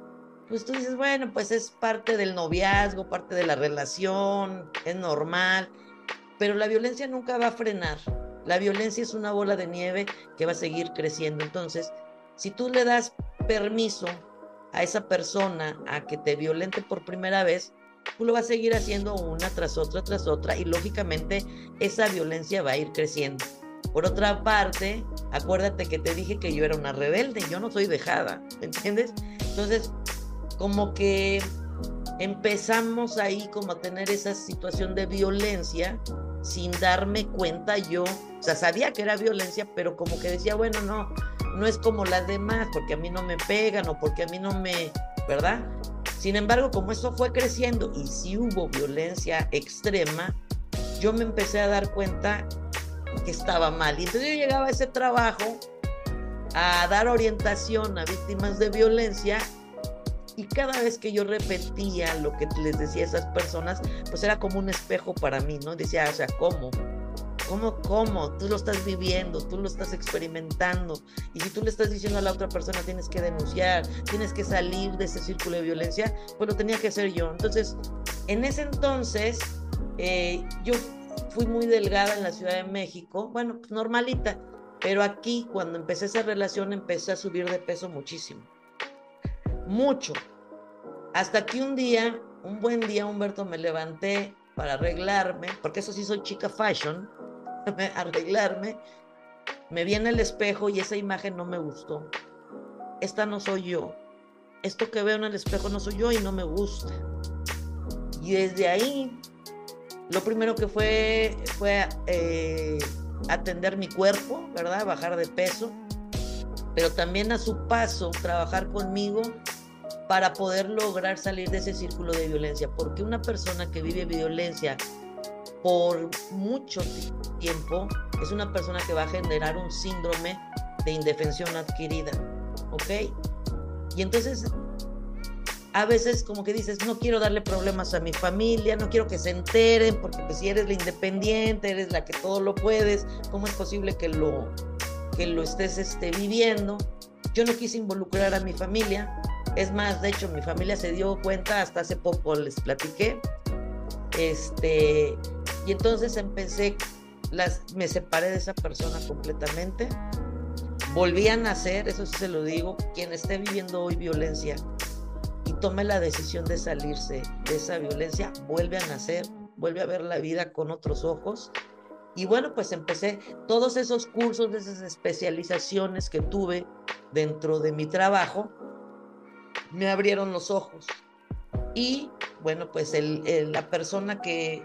pues tú dices, bueno, pues es parte del noviazgo, parte de la relación, es normal, pero la violencia nunca va a frenar. La violencia es una bola de nieve que va a seguir creciendo. Entonces, si tú le das permiso a esa persona a que te violente por primera vez, tú lo vas a seguir haciendo una tras otra, tras otra, y lógicamente esa violencia va a ir creciendo. Por otra parte, acuérdate que te dije que yo era una rebelde, yo no soy dejada, ¿entiendes? Entonces, como que empezamos ahí como a tener esa situación de violencia sin darme cuenta yo, o sea, sabía que era violencia, pero como que decía, bueno, no, no es como las demás, porque a mí no me pegan o porque a mí no me, ¿verdad? Sin embargo, como eso fue creciendo y si hubo violencia extrema, yo me empecé a dar cuenta que estaba mal. Y entonces yo llegaba a ese trabajo a dar orientación a víctimas de violencia y cada vez que yo repetía lo que les decía a esas personas, pues era como un espejo para mí, ¿no? Decía, o sea, ¿cómo? ¿Cómo, cómo? Tú lo estás viviendo, tú lo estás experimentando. Y si tú le estás diciendo a la otra persona, tienes que denunciar, tienes que salir de ese círculo de violencia, pues lo tenía que hacer yo. Entonces, en ese entonces, eh, yo fui muy delgada en la Ciudad de México, bueno, pues normalita, pero aquí cuando empecé esa relación empecé a subir de peso muchísimo. Mucho. Hasta que un día, un buen día, Humberto, me levanté para arreglarme, porque eso sí soy chica fashion, arreglarme, me vi en el espejo y esa imagen no me gustó. Esta no soy yo. Esto que veo en el espejo no soy yo y no me gusta. Y desde ahí, lo primero que fue fue eh, atender mi cuerpo, ¿verdad? Bajar de peso, pero también a su paso trabajar conmigo para poder lograr salir de ese círculo de violencia, porque una persona que vive violencia por mucho tiempo es una persona que va a generar un síndrome de indefensión adquirida, ¿ok? Y entonces a veces como que dices, no quiero darle problemas a mi familia, no quiero que se enteren, porque pues, si eres la independiente, eres la que todo lo puedes, ¿cómo es posible que lo, que lo estés este, viviendo? Yo no quise involucrar a mi familia, es más, de hecho, mi familia se dio cuenta, hasta hace poco les platiqué. Este, y entonces empecé, las, me separé de esa persona completamente. Volví a nacer, eso sí se lo digo, quien esté viviendo hoy violencia tome la decisión de salirse de esa violencia, vuelve a nacer, vuelve a ver la vida con otros ojos. Y bueno, pues empecé todos esos cursos, esas especializaciones que tuve dentro de mi trabajo, me abrieron los ojos. Y bueno, pues la persona que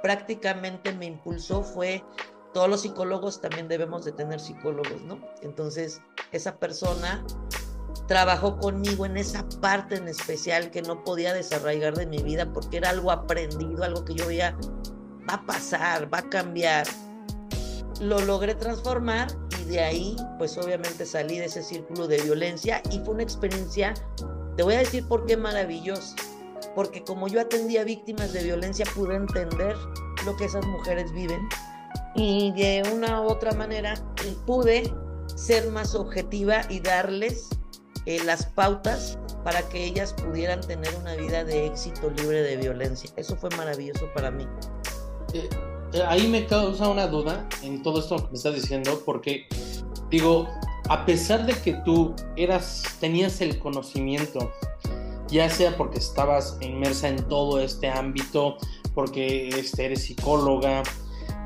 prácticamente me impulsó fue, todos los psicólogos también debemos de tener psicólogos, ¿no? Entonces, esa persona trabajó conmigo en esa parte en especial que no podía desarraigar de mi vida porque era algo aprendido, algo que yo veía va a pasar, va a cambiar. Lo logré transformar y de ahí, pues obviamente salí de ese círculo de violencia y fue una experiencia, te voy a decir por qué maravillosa. Porque como yo atendía víctimas de violencia, pude entender lo que esas mujeres viven y de una u otra manera pude ser más objetiva y darles eh, las pautas para que ellas pudieran tener una vida de éxito libre de violencia. Eso fue maravilloso para mí. Eh, eh, ahí me causa una duda en todo esto que me estás diciendo, porque digo, a pesar de que tú eras, tenías el conocimiento, ya sea porque estabas inmersa en todo este ámbito, porque este, eres psicóloga,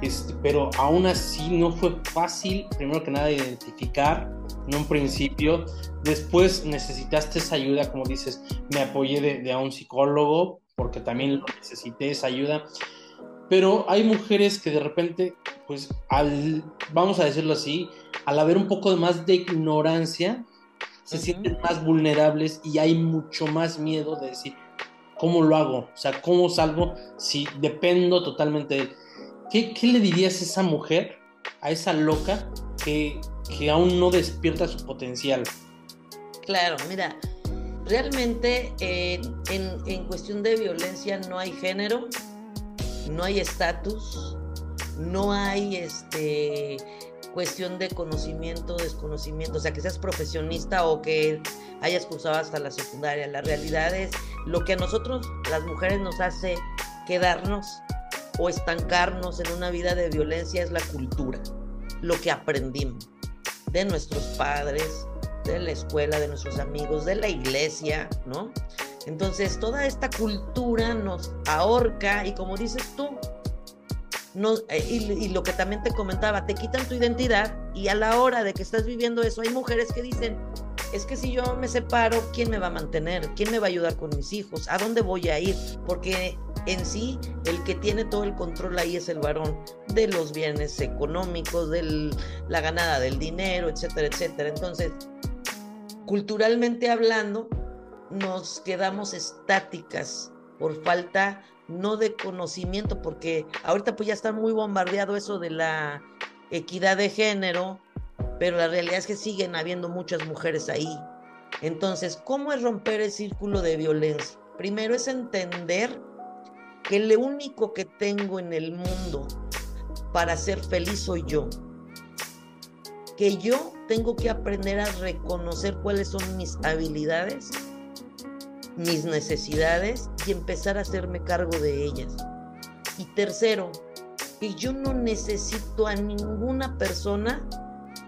este, pero aún así no fue fácil, primero que nada, identificar en un principio. Después necesitaste esa ayuda, como dices, me apoyé de, a un psicólogo porque también necesité esa ayuda. Pero hay mujeres que de repente, pues, al, vamos a decirlo así, al haber un poco más de ignorancia, se sienten más vulnerables y hay mucho más miedo de decir, ¿cómo lo hago? O sea, ¿cómo salgo si dependo totalmente de él? ¿Qué, le dirías a esa mujer, a esa loca que, que aún no despierta su potencial? Claro, mira, realmente en, en, cuestión de violencia no hay género, no hay estatus, no hay este cuestión de conocimiento, desconocimiento, o sea, que seas profesionista o que hayas cursado hasta la secundaria. La realidad es lo que a nosotros, las mujeres, nos hace quedarnos o estancarnos en una vida de violencia es la cultura, lo que aprendimos de nuestros padres, de la escuela, de nuestros amigos, de la iglesia, ¿no? Entonces toda esta cultura nos ahorca y como dices tú, eh, y, lo que también te comentaba, te quitan tu identidad y a la hora de que estás viviendo eso, hay mujeres que dicen, es que si yo me separo, ¿quién me va a mantener? ¿Quién me va a ayudar con mis hijos? ¿A dónde voy a ir? Porque en sí, el que tiene todo el control ahí es el varón de los bienes económicos, de la ganada del dinero, etcétera, etcétera. Entonces, culturalmente hablando, nos quedamos estáticas por falta no de conocimiento, porque ahorita pues ya está muy bombardeado eso de la equidad de género, pero la realidad es que siguen habiendo muchas mujeres ahí. Entonces, ¿cómo es romper el círculo de violencia? Primero es entender que lo único que tengo en el mundo para ser feliz soy yo. Que yo tengo que aprender a reconocer cuáles son mis habilidades mis necesidades y empezar a hacerme cargo de ellas. Y tercero, que yo no necesito a ninguna persona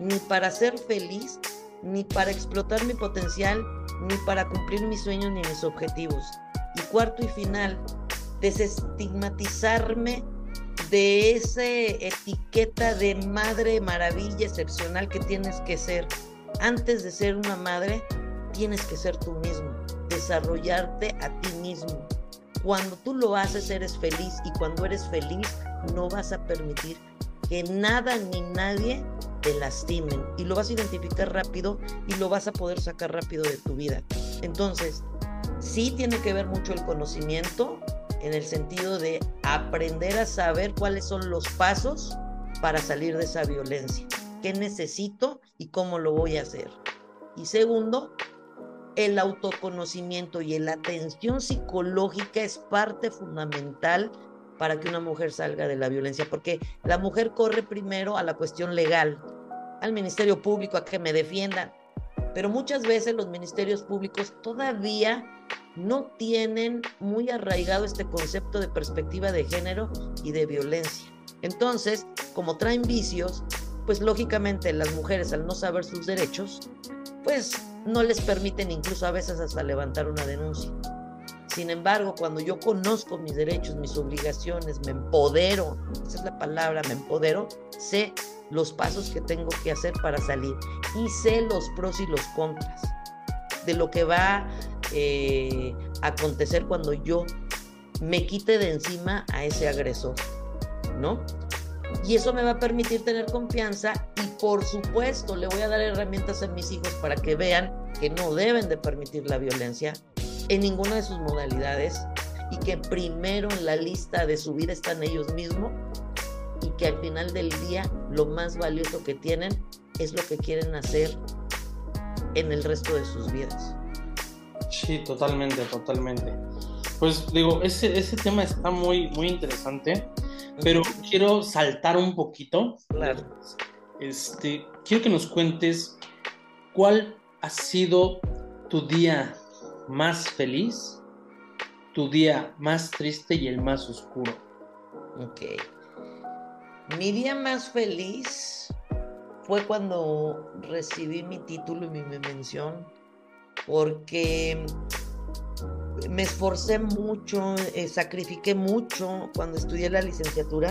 ni para ser feliz, ni para explotar mi potencial, ni para cumplir mis sueños ni mis objetivos. Y cuarto y final, desestigmatizarme de esa etiqueta de madre maravilla excepcional que tienes que ser. Antes de ser una madre, tienes que ser tú mismo desarrollarte a ti mismo. Cuando tú lo haces, eres feliz y cuando eres feliz, no vas a permitir que nada ni nadie te lastimen y lo vas a identificar rápido y lo vas a poder sacar rápido de tu vida. Entonces, sí tiene que ver mucho el conocimiento en el sentido de aprender a saber cuáles son los pasos para salir de esa violencia. ¿Qué necesito y cómo lo voy a hacer? Y segundo, el autoconocimiento y la atención psicológica es parte fundamental para que una mujer salga de la violencia, porque la mujer corre primero a la cuestión legal, al Ministerio Público, a que me defiendan, pero muchas veces los ministerios públicos todavía no tienen muy arraigado este concepto de perspectiva de género y de violencia. Entonces, como traen vicios, pues lógicamente las mujeres al no saber sus derechos, pues no les permiten incluso a veces hasta levantar una denuncia. Sin embargo, cuando yo conozco mis derechos, mis obligaciones, me empodero, esa es la palabra, me empodero, sé los pasos que tengo que hacer para salir y sé los pros y los contras de lo que va eh, acontecer cuando yo me quite de encima a ese agresor, ¿no? Y eso me va a permitir tener confianza y por supuesto le voy a dar herramientas a mis hijos para que vean que no deben de permitir la violencia en ninguna de sus modalidades y que primero en la lista de su vida están ellos mismos y que al final del día lo más valioso que tienen es lo que quieren hacer en el resto de sus vidas. Sí, totalmente, totalmente. Pues digo, ese, ese tema está muy, muy interesante, pero quiero saltar un poquito. Claro. Este, quiero que nos cuentes cuál ha sido tu día más feliz, tu día más triste y el más oscuro. Ok. Mi día más feliz fue cuando recibí mi título y mi mención, porque me esforcé mucho, eh, sacrifiqué mucho cuando estudié la licenciatura,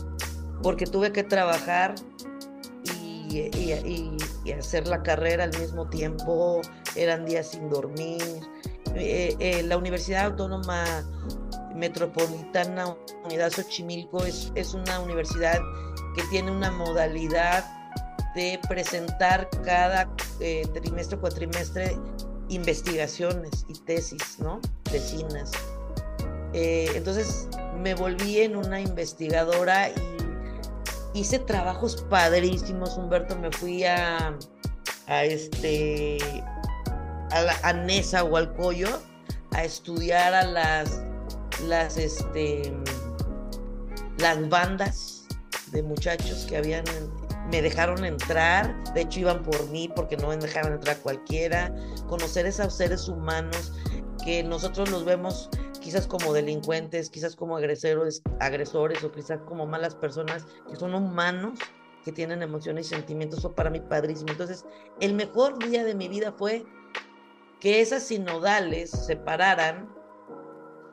porque tuve que trabajar y, hacer la carrera al mismo tiempo, eran días sin dormir. Eh, eh, la Universidad Autónoma Metropolitana Unidad Xochimilco es, es una universidad que tiene una modalidad de presentar cada eh, trimestre cuatrimestre investigaciones y tesis, ¿no? Tesinas. Eh, entonces me volví en una investigadora y hice trabajos padrísimos, Humberto, me fui a, este a, a Nesa o al Coyo a estudiar a las las este las bandas de muchachos que habían me dejaron entrar, de hecho iban por mí porque no me dejaron entrar cualquiera, conocer esos seres humanos que nosotros los vemos quizás como delincuentes, quizás como agresores, agresores o quizás como malas personas que son humanos, que tienen emociones y sentimientos, fue para mí padrísimo. Entonces, el mejor día de mi vida fue que esas sinodales se pararan,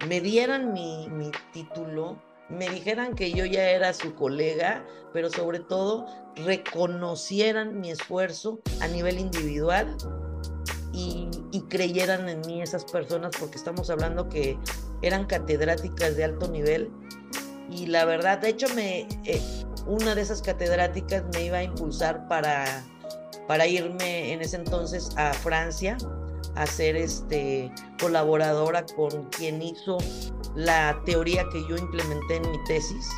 me dieran mi, mi título, me dijeran que yo ya era su colega, pero sobre todo reconocieran mi esfuerzo a nivel individual y, creyeran en mí esas personas, porque estamos hablando que eran catedráticas de alto nivel. Y la verdad, de hecho, me, eh, una de esas catedráticas me iba a impulsar para, para irme en ese entonces a Francia a ser este, colaboradora con quien hizo la teoría que yo implementé en mi tesis.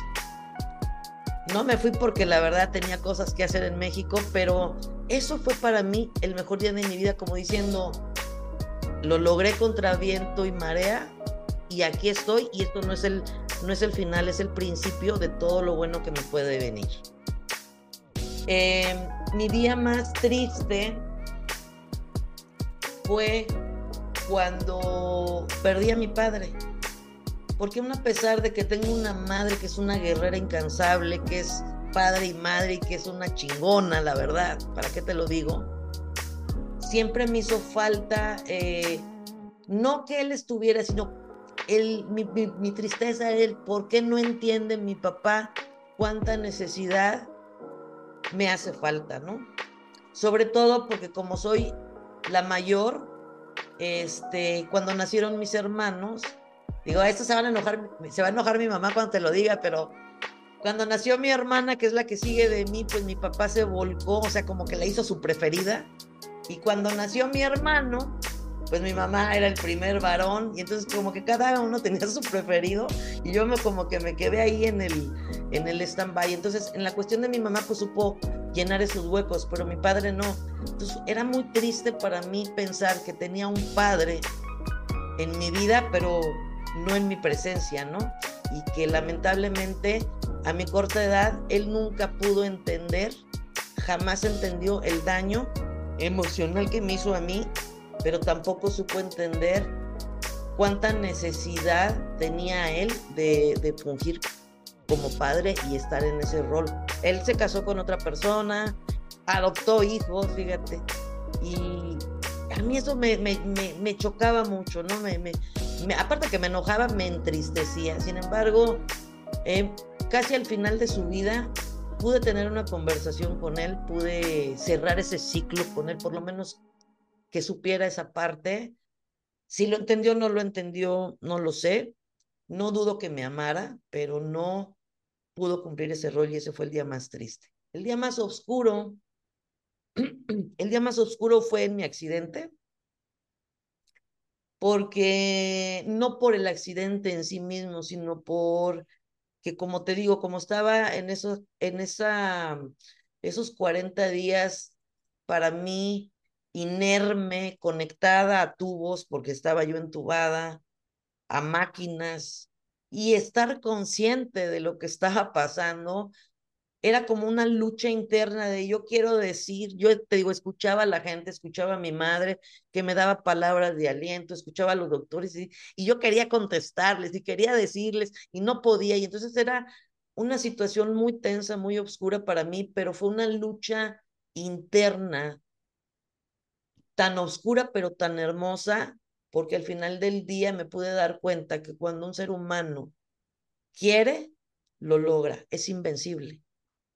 No me fui porque la verdad tenía cosas que hacer en México, pero eso fue para mí el mejor día de mi vida, como diciendo, lo logré contra viento y marea y aquí estoy y esto no es el, no es el final, es el principio de todo lo bueno que me puede venir. Em, mi día más triste fue cuando perdí a mi padre porque a pesar de que tengo una madre que es una guerrera incansable, que es padre y madre y que es una chingona, la verdad, ¿para qué te lo digo? Siempre me hizo falta, eh, no que él estuviera, sino él, mi, mi, tristeza, él, ¿por qué no entiende mi papá cuánta necesidad me hace falta, ¿no? Sobre todo porque como soy la mayor, este, cuando nacieron mis hermanos, Digo, esto se van a enojar, se va a enojar mi mamá cuando te lo diga, pero cuando nació mi hermana, que es la que sigue de mí, pues mi papá se volcó, o sea, como que la hizo su preferida. Y cuando nació mi hermano, pues mi mamá era el primer varón y entonces como que cada uno tenía su preferido y yo me como que me quedé ahí en el en el stand-by. Entonces, en la cuestión de mi mamá pues supo llenar esos huecos, pero mi padre no. Entonces, era muy triste para mí pensar que tenía un padre en mi vida, pero no en mi presencia, ¿no? Y que lamentablemente a mi corta edad él nunca pudo entender, jamás entendió el daño emocional que me hizo a mí, pero tampoco supo entender cuánta necesidad tenía él de, de fungir como padre y estar en ese rol. Él se casó con otra persona, adoptó hijos, fíjate, y a mí eso me, me, me, chocaba mucho, ¿no? Me, aparte que me enojaba, me entristecía. Sin embargo, eh, casi al final de su vida pude tener una conversación con él, pude cerrar ese ciclo con él, por lo menos que supiera esa parte. Si lo entendió o no lo entendió, no lo sé. No dudo que me amara, pero no pudo cumplir ese rol y ese fue el día más triste. El día más oscuro el día más oscuro fue en mi accidente. Porque no por el accidente en sí mismo, sino por que como te digo, como estaba en esos, en esa, esos 40 días para mí inerme, conectada a tubos, porque estaba yo entubada, a máquinas, y estar consciente de lo que estaba pasando, era como una lucha interna de yo quiero decir, yo te digo, escuchaba a la gente, escuchaba a mi madre que me daba palabras de aliento, escuchaba a los doctores y, yo quería contestarles y quería decirles y no podía. Y entonces era una situación muy tensa, muy oscura para mí, pero fue una lucha interna tan oscura pero tan hermosa, porque al final del día me pude dar cuenta que cuando un ser humano quiere, lo logra, es invencible.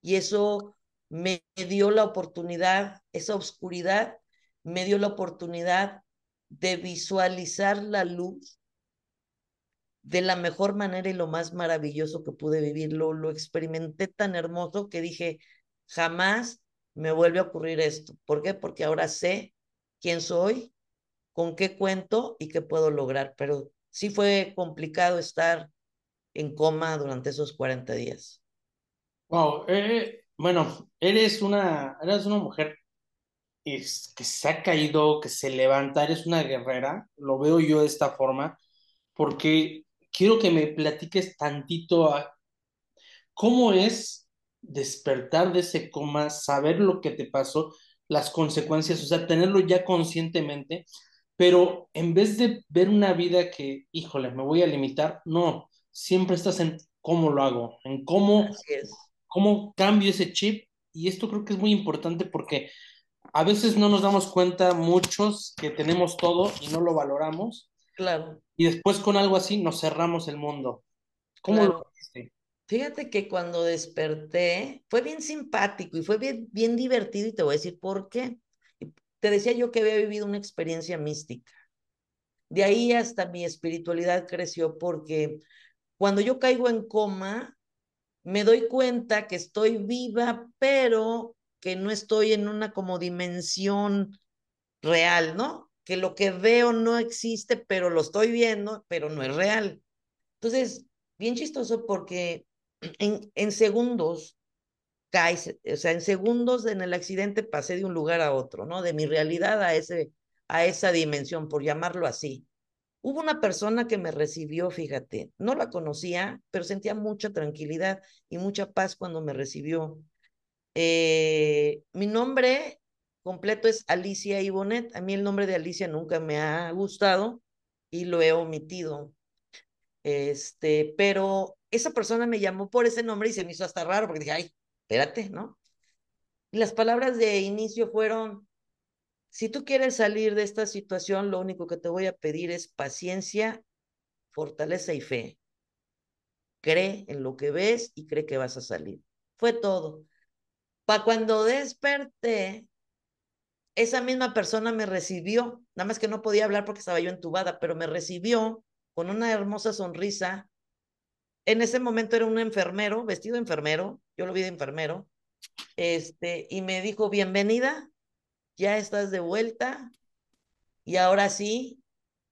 Y eso me dio la oportunidad, esa oscuridad me dio la oportunidad de visualizar la luz de la mejor manera y lo más maravilloso que pude vivirlo. Lo experimenté tan hermoso que dije, jamás me vuelve a ocurrir esto. ¿Por qué? Porque ahora sé quién soy, con qué cuento y qué puedo lograr. Pero sí fue complicado estar en coma durante esos 40 días. Wow, eh, bueno, eres una, eres una mujer es, que se ha caído, que se levanta, eres una guerrera, lo veo yo de esta forma, porque quiero que me platiques tantito a cómo es despertar de ese coma, saber lo que te pasó, las consecuencias, o sea, tenerlo ya conscientemente, pero en vez de ver una vida que, híjole, me voy a limitar, no, siempre estás en cómo lo hago, en cómo. Cómo cambio ese chip. Y esto creo que es muy importante porque a veces no nos damos cuenta muchos que tenemos todo y no lo valoramos. Claro, Y después con algo así nos cerramos el mundo. ¿Cómo lo hiciste? Fíjate que cuando desperté fue bien simpático y fue bien, bien divertido y te voy a decir por qué. Te decía yo que había vivido una experiencia mística. De ahí hasta mi espiritualidad creció porque cuando yo caigo en coma, me doy cuenta que estoy viva, pero que no estoy en una como dimensión real, ¿no? Que lo que veo no existe, pero lo estoy viendo, pero no es real. Entonces, bien chistoso porque en, segundos caes, o sea, en segundos en el accidente pasé de un lugar a otro, ¿no? De mi realidad a ese, a esa dimensión, por llamarlo así. Hubo una persona que me recibió, fíjate, no la conocía, pero sentía mucha tranquilidad y mucha paz cuando me recibió. Eh, mi nombre completo es Alicia Ibonet. A mí el nombre de Alicia nunca me ha gustado y lo he omitido. Este, pero esa persona me llamó por ese nombre y se me hizo hasta raro porque dije, ay, espérate, ¿no? Y las palabras de inicio fueron, si tú quieres salir de esta situación, lo único que te voy a pedir es paciencia, fortaleza y fe. Cree en lo que ves y cree que vas a salir. Fue todo. Para cuando desperté, esa misma persona me recibió, nada más que no podía hablar porque estaba yo entubada, pero me recibió con una hermosa sonrisa. En ese momento era un enfermero, vestido de enfermero, yo lo vi de enfermero, este, y me dijo, bienvenida, ya estás de vuelta, y ahora sí,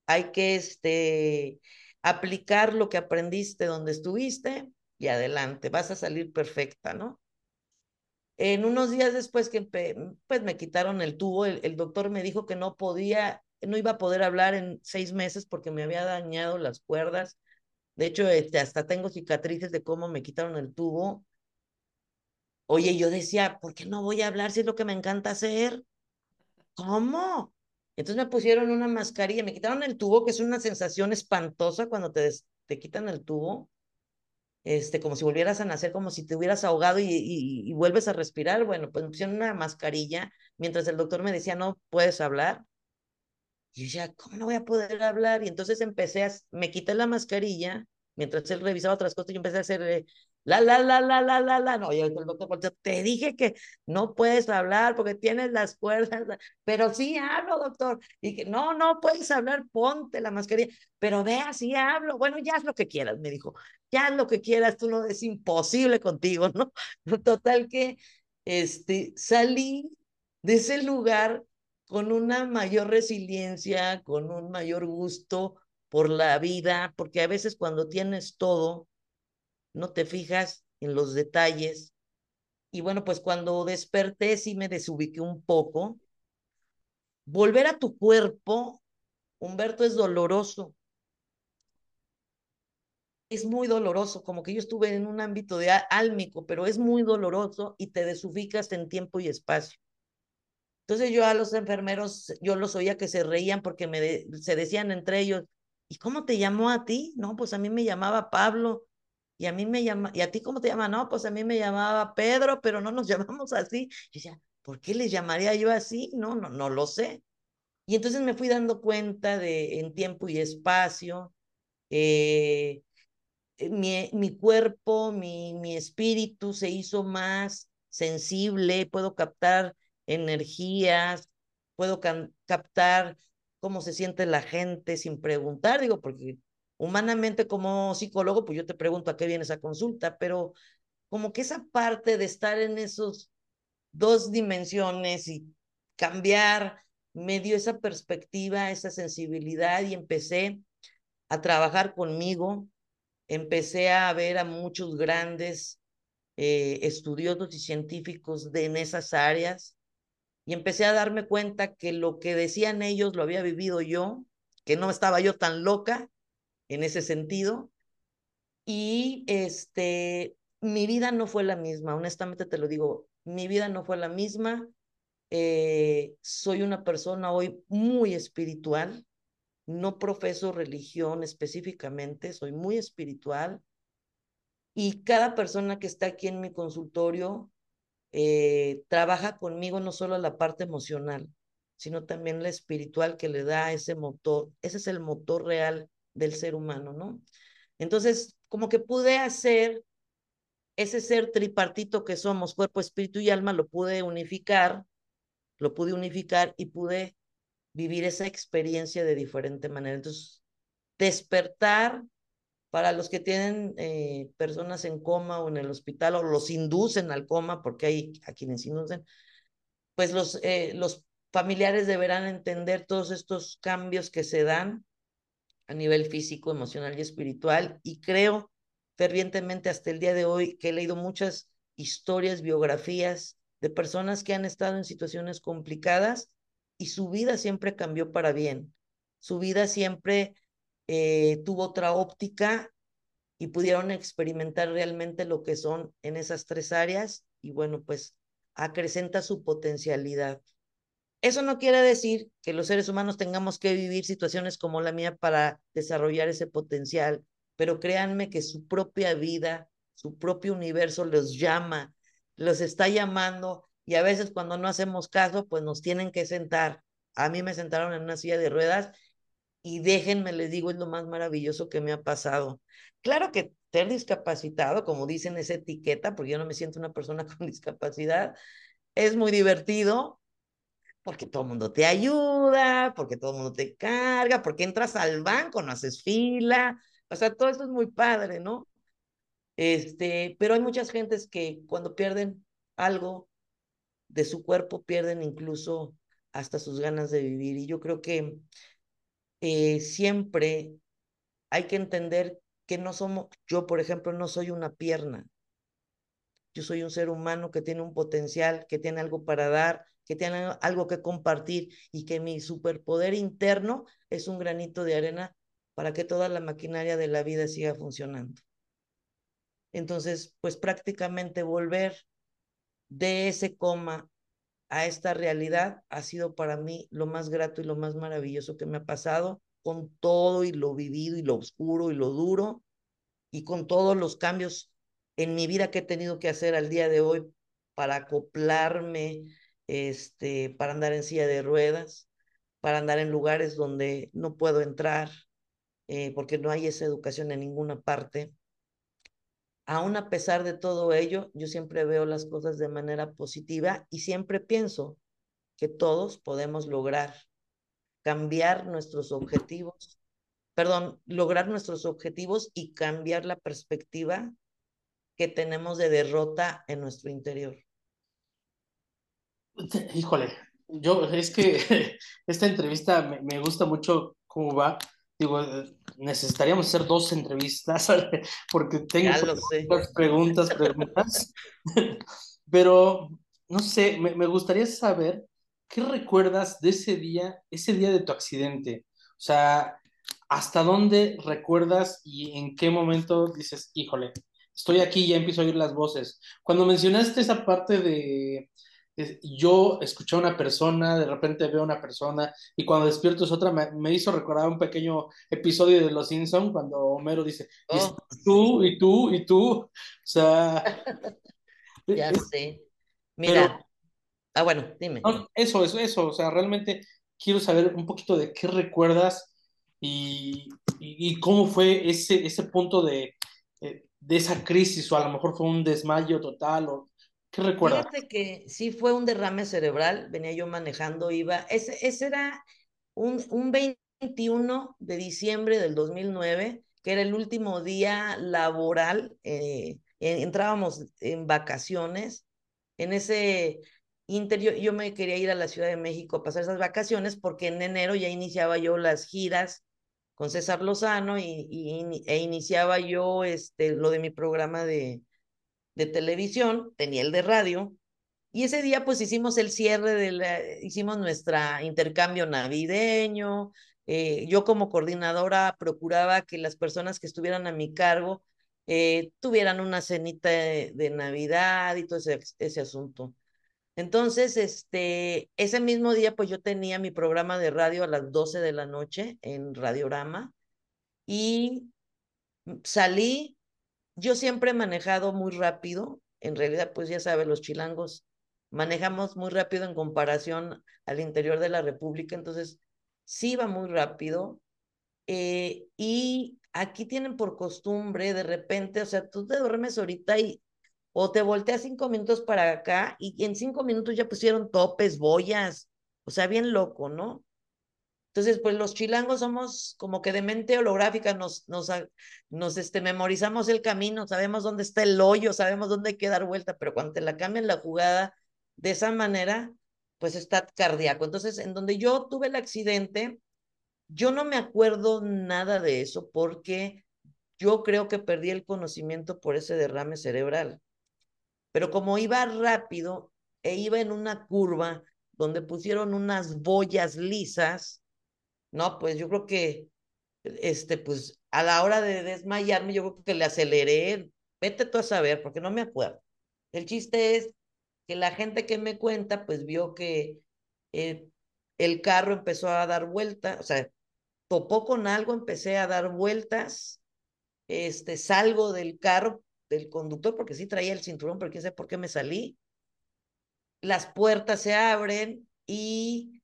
hay que este, aplicar lo que aprendiste donde estuviste, y adelante, vas a salir perfecta, ¿no? En unos días después que pues me quitaron el tubo, el, doctor me dijo que no podía, no iba a poder hablar en seis meses porque me había dañado las cuerdas. De hecho, este, hasta tengo cicatrices de cómo me quitaron el tubo. Oye, yo decía, ¿por qué no voy a hablar si es lo que me encanta hacer? ¿Cómo? Entonces me pusieron una mascarilla, me quitaron el tubo, que es una sensación espantosa cuando te, te quitan el tubo este, como si volvieras a nacer, como si te hubieras ahogado y, y, vuelves a respirar. Bueno, pues me pusieron una mascarilla mientras el doctor me decía, no puedes hablar. Y yo decía, ¿cómo no voy a poder hablar? Y entonces empecé a, me quité la mascarilla mientras él revisaba otras cosas yo empecé a hacer eh, la, la, la, la, la, la, la. No, y el doctor, te dije que no puedes hablar porque tienes las cuerdas, pero sí hablo, doctor. Y que no, no puedes hablar, ponte la mascarilla, pero vea, sí hablo. Bueno, ya haz lo que quieras, me dijo, ya haz lo que quieras, tú no, es imposible contigo, ¿no? Total que este, salí de ese lugar con una mayor resiliencia, con un mayor gusto por la vida, porque a veces cuando tienes todo, no te fijas en los detalles. Y bueno, pues cuando desperté sí me desubiqué un poco. Volver a tu cuerpo, Humberto, es doloroso. Es muy doloroso, como que yo estuve en un ámbito de álmico, pero es muy doloroso y te desubicas en tiempo y espacio. Entonces yo a los enfermeros, yo los oía que se reían porque me se decían entre ellos, ¿y cómo te llamó a ti? No, pues a mí me llamaba Pablo. Y a mí me llama, ¿y a ti cómo te llama? No, pues a mí me llamaba Pedro, pero no nos llamamos así. Yo decía, ¿por qué les llamaría yo así? No, no, no lo sé. Y entonces me fui dando cuenta de en tiempo y espacio, eh, eh, mi, mi, cuerpo, mi, mi espíritu se hizo más sensible, puedo captar energías, puedo captar cómo se siente la gente sin preguntar, digo, porque humanamente como psicólogo, pues yo te pregunto a qué viene esa consulta, pero como que esa parte de estar en esos dos dimensiones y cambiar me dio esa perspectiva, esa sensibilidad y empecé a trabajar conmigo, empecé a ver a muchos grandes eh, estudiosos y científicos de, en esas áreas y empecé a darme cuenta que lo que decían ellos lo había vivido yo, que no estaba yo tan loca en ese sentido. Y este, mi vida no fue la misma, honestamente te lo digo, mi vida no fue la misma. Eh, soy una persona hoy muy espiritual, no profeso religión específicamente, soy muy espiritual. Y cada persona que está aquí en mi consultorio eh, trabaja conmigo no solo la parte emocional, sino también la espiritual que le da ese motor. Ese es el motor real del ser humano, ¿no? Entonces, como que pude hacer ese ser tripartito que somos, cuerpo, espíritu y alma, lo pude unificar, lo pude unificar y pude vivir esa experiencia de diferente manera. Entonces, despertar para los que tienen eh, personas en coma o en el hospital o los inducen al coma, porque hay a quienes inducen, pues los, eh, los familiares deberán entender todos estos cambios que se dan a nivel físico, emocional y espiritual. Y creo fervientemente hasta el día de hoy que he leído muchas historias, biografías de personas que han estado en situaciones complicadas y su vida siempre cambió para bien. Su vida siempre eh, tuvo otra óptica y pudieron experimentar realmente lo que son en esas tres áreas y bueno, pues acrecenta su potencialidad. Eso no quiere decir que los seres humanos tengamos que vivir situaciones como la mía para desarrollar ese potencial, pero créanme que su propia vida, su propio universo los llama, los está llamando y a veces cuando no hacemos caso, pues nos tienen que sentar. A mí me sentaron en una silla de ruedas y déjenme, les digo, es lo más maravilloso que me ha pasado. Claro que ser discapacitado, como dicen esa etiqueta, porque yo no me siento una persona con discapacidad, es muy divertido, porque todo el mundo te ayuda, porque todo el mundo te carga, porque entras al banco, no haces fila, o sea, todo eso es muy padre, ¿no? Este, pero hay muchas gentes que cuando pierden algo de su cuerpo, pierden incluso hasta sus ganas de vivir. Y yo creo que eh, siempre hay que entender que no somos, yo por ejemplo no soy una pierna, yo soy un ser humano que tiene un potencial, que tiene algo para dar, que tiene algo que compartir y que mi superpoder interno es un granito de arena para que toda la maquinaria de la vida siga funcionando. Entonces, pues prácticamente volver de ese coma a esta realidad ha sido para mí lo más grato y lo más maravilloso que me ha pasado con todo y lo vivido y lo oscuro y lo duro y con todos los cambios en mi vida que he tenido que hacer al día de hoy para acoplarme, este, para andar en silla de ruedas, para andar en lugares donde no puedo entrar, eh, porque no hay esa educación en ninguna parte aún a pesar de todo ello, yo siempre veo las cosas de manera positiva y siempre pienso que todos podemos lograr cambiar nuestros objetivos, perdón, lograr nuestros objetivos y cambiar la perspectiva que tenemos de derrota en nuestro interior. Híjole, yo, es que esta entrevista me, me gusta mucho cómo va. Digo, necesitaríamos hacer dos entrevistas porque tengo preguntas, preguntas. Pero, no sé, me, me, gustaría saber qué recuerdas de ese día, ese día de tu accidente. O sea, ¿hasta dónde recuerdas y en qué momento dices, híjole, estoy aquí y ya empiezo a oír las voces? Cuando mencionaste esa parte de yo escuché a una persona, de repente veo a una persona y cuando despierto es otra, me, hizo recordar un pequeño episodio de Los Simpson cuando Homero dice, oh. tú y tú y tú, o sea... ya sé. Mira, ah, bueno, dime. eso, eso, eso, o sea, realmente quiero saber un poquito de qué recuerdas y, y, cómo fue ese, ese punto de, eh, de esa crisis o a lo mejor fue un desmayo total o ¿Qué recuerdas? Fíjate que sí fue un derrame cerebral, venía yo manejando, iba, ese, ese era un, un 21 de diciembre del 2009, que era el último día laboral, eh, entrábamos en vacaciones, en ese interior, yo me quería ir a la Ciudad de México a pasar esas vacaciones porque en enero ya iniciaba yo las giras con César Lozano y, y, e iniciaba yo este, lo de mi programa de, de televisión, tenía el de radio, y ese día pues hicimos el cierre, de la, hicimos nuestra intercambio navideño, eh, yo como coordinadora procuraba que las personas que estuvieran a mi cargo eh, tuvieran una cenita de, Navidad y todo ese, ese, asunto. Entonces, este, ese mismo día pues yo tenía mi programa de radio a las 12 de la noche en Radiorama y salí yo siempre he manejado muy rápido, en realidad pues ya sabe, los chilangos manejamos muy rápido en comparación al interior de la República, entonces sí va muy rápido. Eh, y aquí tienen por costumbre de repente, o sea, tú te duermes ahorita y o te volteas cinco minutos para acá y en cinco minutos ya pusieron topes, boyas, o sea, bien loco, ¿no? Entonces, pues los chilangos somos como que de mente holográfica, nos, nos, nos este, memorizamos el camino, sabemos dónde está el hoyo, sabemos dónde hay que dar vuelta, pero cuando te la cambian la jugada de esa manera, pues está cardíaco. Entonces, en donde yo tuve el accidente, yo no me acuerdo nada de eso porque yo creo que perdí el conocimiento por ese derrame cerebral. Pero como iba rápido e iba en una curva donde pusieron unas boyas lisas, no, pues yo creo que, este, pues a la hora de desmayarme, yo creo que le aceleré, vete tú a saber, porque no me acuerdo. El chiste es que la gente que me cuenta, pues vio que eh, el carro empezó a dar vueltas, o sea, topó con algo, empecé a dar vueltas, este, salgo del carro, del conductor, porque sí traía el cinturón, pero quién sé por qué me salí. Las puertas se abren y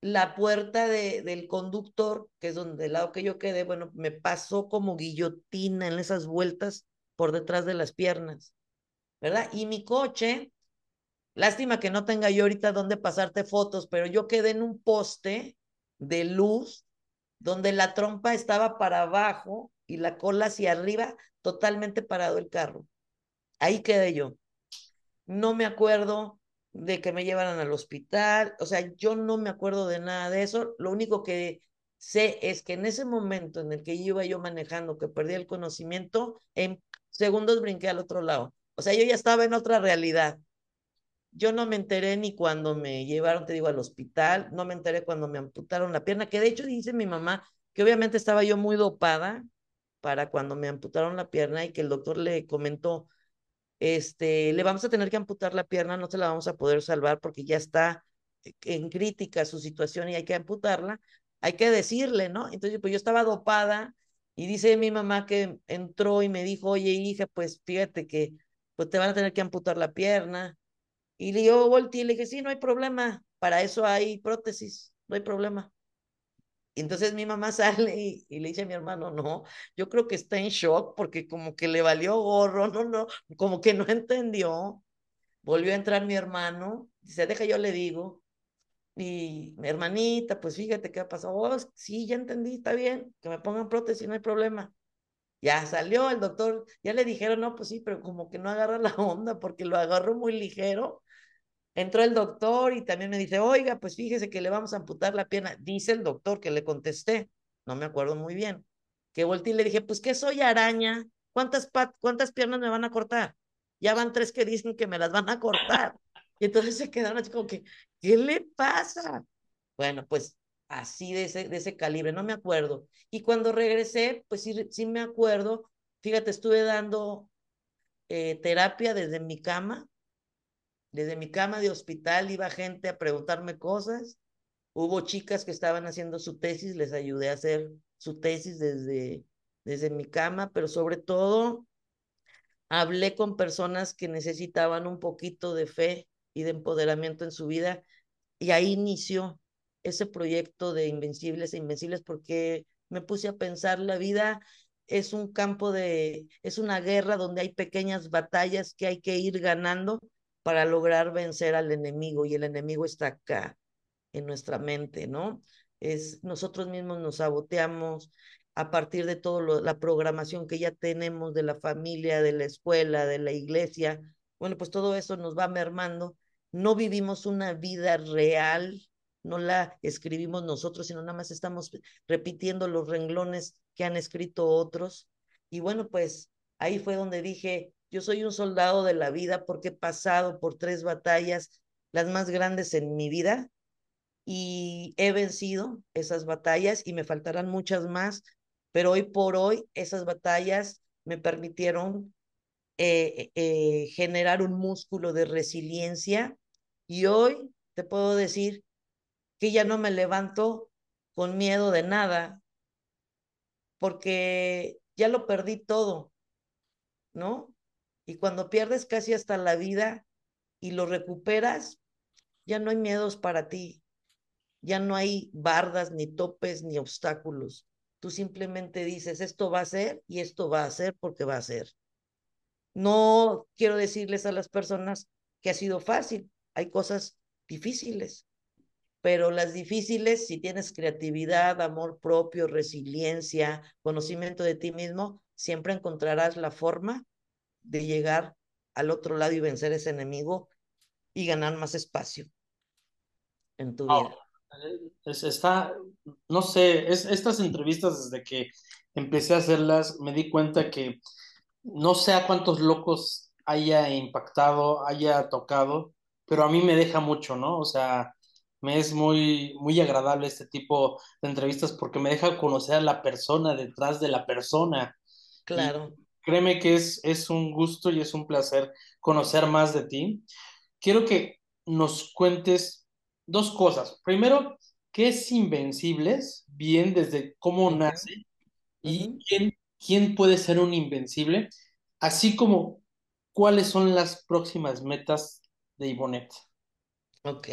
la puerta de, del conductor, que es donde el lado que yo quedé, bueno, me pasó como guillotina en esas vueltas por detrás de las piernas, ¿verdad? Y mi coche, lástima que no tenga yo ahorita dónde pasarte fotos, pero yo quedé en un poste de luz donde la trompa estaba para abajo y la cola hacia arriba, totalmente parado el carro. Ahí quedé yo. No me acuerdo de que me llevaran al hospital, o sea, yo no me acuerdo de nada de eso, lo único que sé es que en ese momento en el que iba yo manejando, que perdí el conocimiento, en segundos brinqué al otro lado, o sea, yo ya estaba en otra realidad. Yo no me enteré ni cuando me llevaron, te digo, al hospital, no me enteré cuando me amputaron la pierna, que de hecho dice mi mamá que obviamente estaba yo muy dopada para cuando me amputaron la pierna y que el doctor le comentó, este, le vamos a tener que amputar la pierna, no se la vamos a poder salvar porque ya está en crítica su situación y hay que amputarla, hay que decirle, ¿no? Entonces, pues yo estaba dopada y dice mi mamá que entró y me dijo, oye, hija, pues fíjate que pues te van a tener que amputar la pierna. Y yo volteé y le dije, sí, no hay problema, para eso hay prótesis, no hay problema. Y entonces mi mamá sale y, le dice a mi hermano, no, yo creo que está en shock porque como que le valió gorro, no, no, como que no entendió. Volvió a entrar mi hermano, dice, deja, yo le digo. Y mi hermanita, pues fíjate qué ha pasado. Oh, sí, ya entendí, está bien, que me pongan prótesis, no hay problema. Ya salió el doctor, ya le dijeron, no, pues sí, pero como que no agarra la onda porque lo agarró muy ligero. Entró el doctor y también me dice, oiga, pues fíjese que le vamos a amputar la pierna. Dice el doctor que le contesté, no me acuerdo muy bien, que volteé y le dije, pues que soy araña, ¿cuántas, cuántas piernas me van a cortar? Ya van tres que dicen que me las van a cortar. Y entonces se quedaron así como que, ¿qué le pasa? Bueno, pues así de ese, de ese calibre, no me acuerdo. Y cuando regresé, pues sí, sí me acuerdo, fíjate, estuve dando eh, terapia desde mi cama, desde mi cama de hospital iba gente a preguntarme cosas, hubo chicas que estaban haciendo su tesis, les ayudé a hacer su tesis desde, desde mi cama, pero sobre todo hablé con personas que necesitaban un poquito de fe y de empoderamiento en su vida y ahí inició ese proyecto de Invencibles e Invencibles porque me puse a pensar la vida es un campo de, es una guerra donde hay pequeñas batallas que hay que ir ganando para lograr vencer al enemigo y el enemigo está acá en nuestra mente, ¿no? Es nosotros mismos nos saboteamos a partir de toda la programación que ya tenemos de la familia, de la escuela, de la iglesia. Bueno, pues todo eso nos va mermando. No vivimos una vida real no la escribimos nosotros, sino nada más estamos repitiendo los renglones que han escrito otros. Y bueno, pues ahí fue donde dije, yo soy un soldado de la vida porque he pasado por tres batallas, las más grandes en mi vida, y he vencido esas batallas y me faltarán muchas más, pero hoy por hoy esas batallas me permitieron eh, eh, generar un músculo de resiliencia y hoy te puedo decir que ya no me levanto con miedo de nada, porque ya lo perdí todo, ¿no? Y cuando pierdes casi hasta la vida y lo recuperas, ya no hay miedos para ti, ya no hay bardas, ni topes, ni obstáculos. Tú simplemente dices, esto va a ser y esto va a ser porque va a ser. No quiero decirles a las personas que ha sido fácil, hay cosas difíciles, pero las difíciles, si tienes creatividad, amor propio, resiliencia, conocimiento de ti mismo, siempre encontrarás la forma de llegar al otro lado y vencer ese enemigo y ganar más espacio en tu vida. está, no sé, es, estas entrevistas desde que empecé a hacerlas, me di cuenta que no sé a cuántos locos haya impactado, haya tocado, pero a mí me deja mucho, ¿no? O sea, me es muy, muy agradable este tipo de entrevistas porque me deja conocer a la persona detrás de la persona. Claro. Créeme que es, es un gusto y es un placer conocer más de ti. Quiero que nos cuentes dos cosas. Primero, ¿qué es Invencibles? Bien, desde cómo nace y quién, quién puede ser un invencible, así como cuáles son las próximas metas de Ivonette. Ok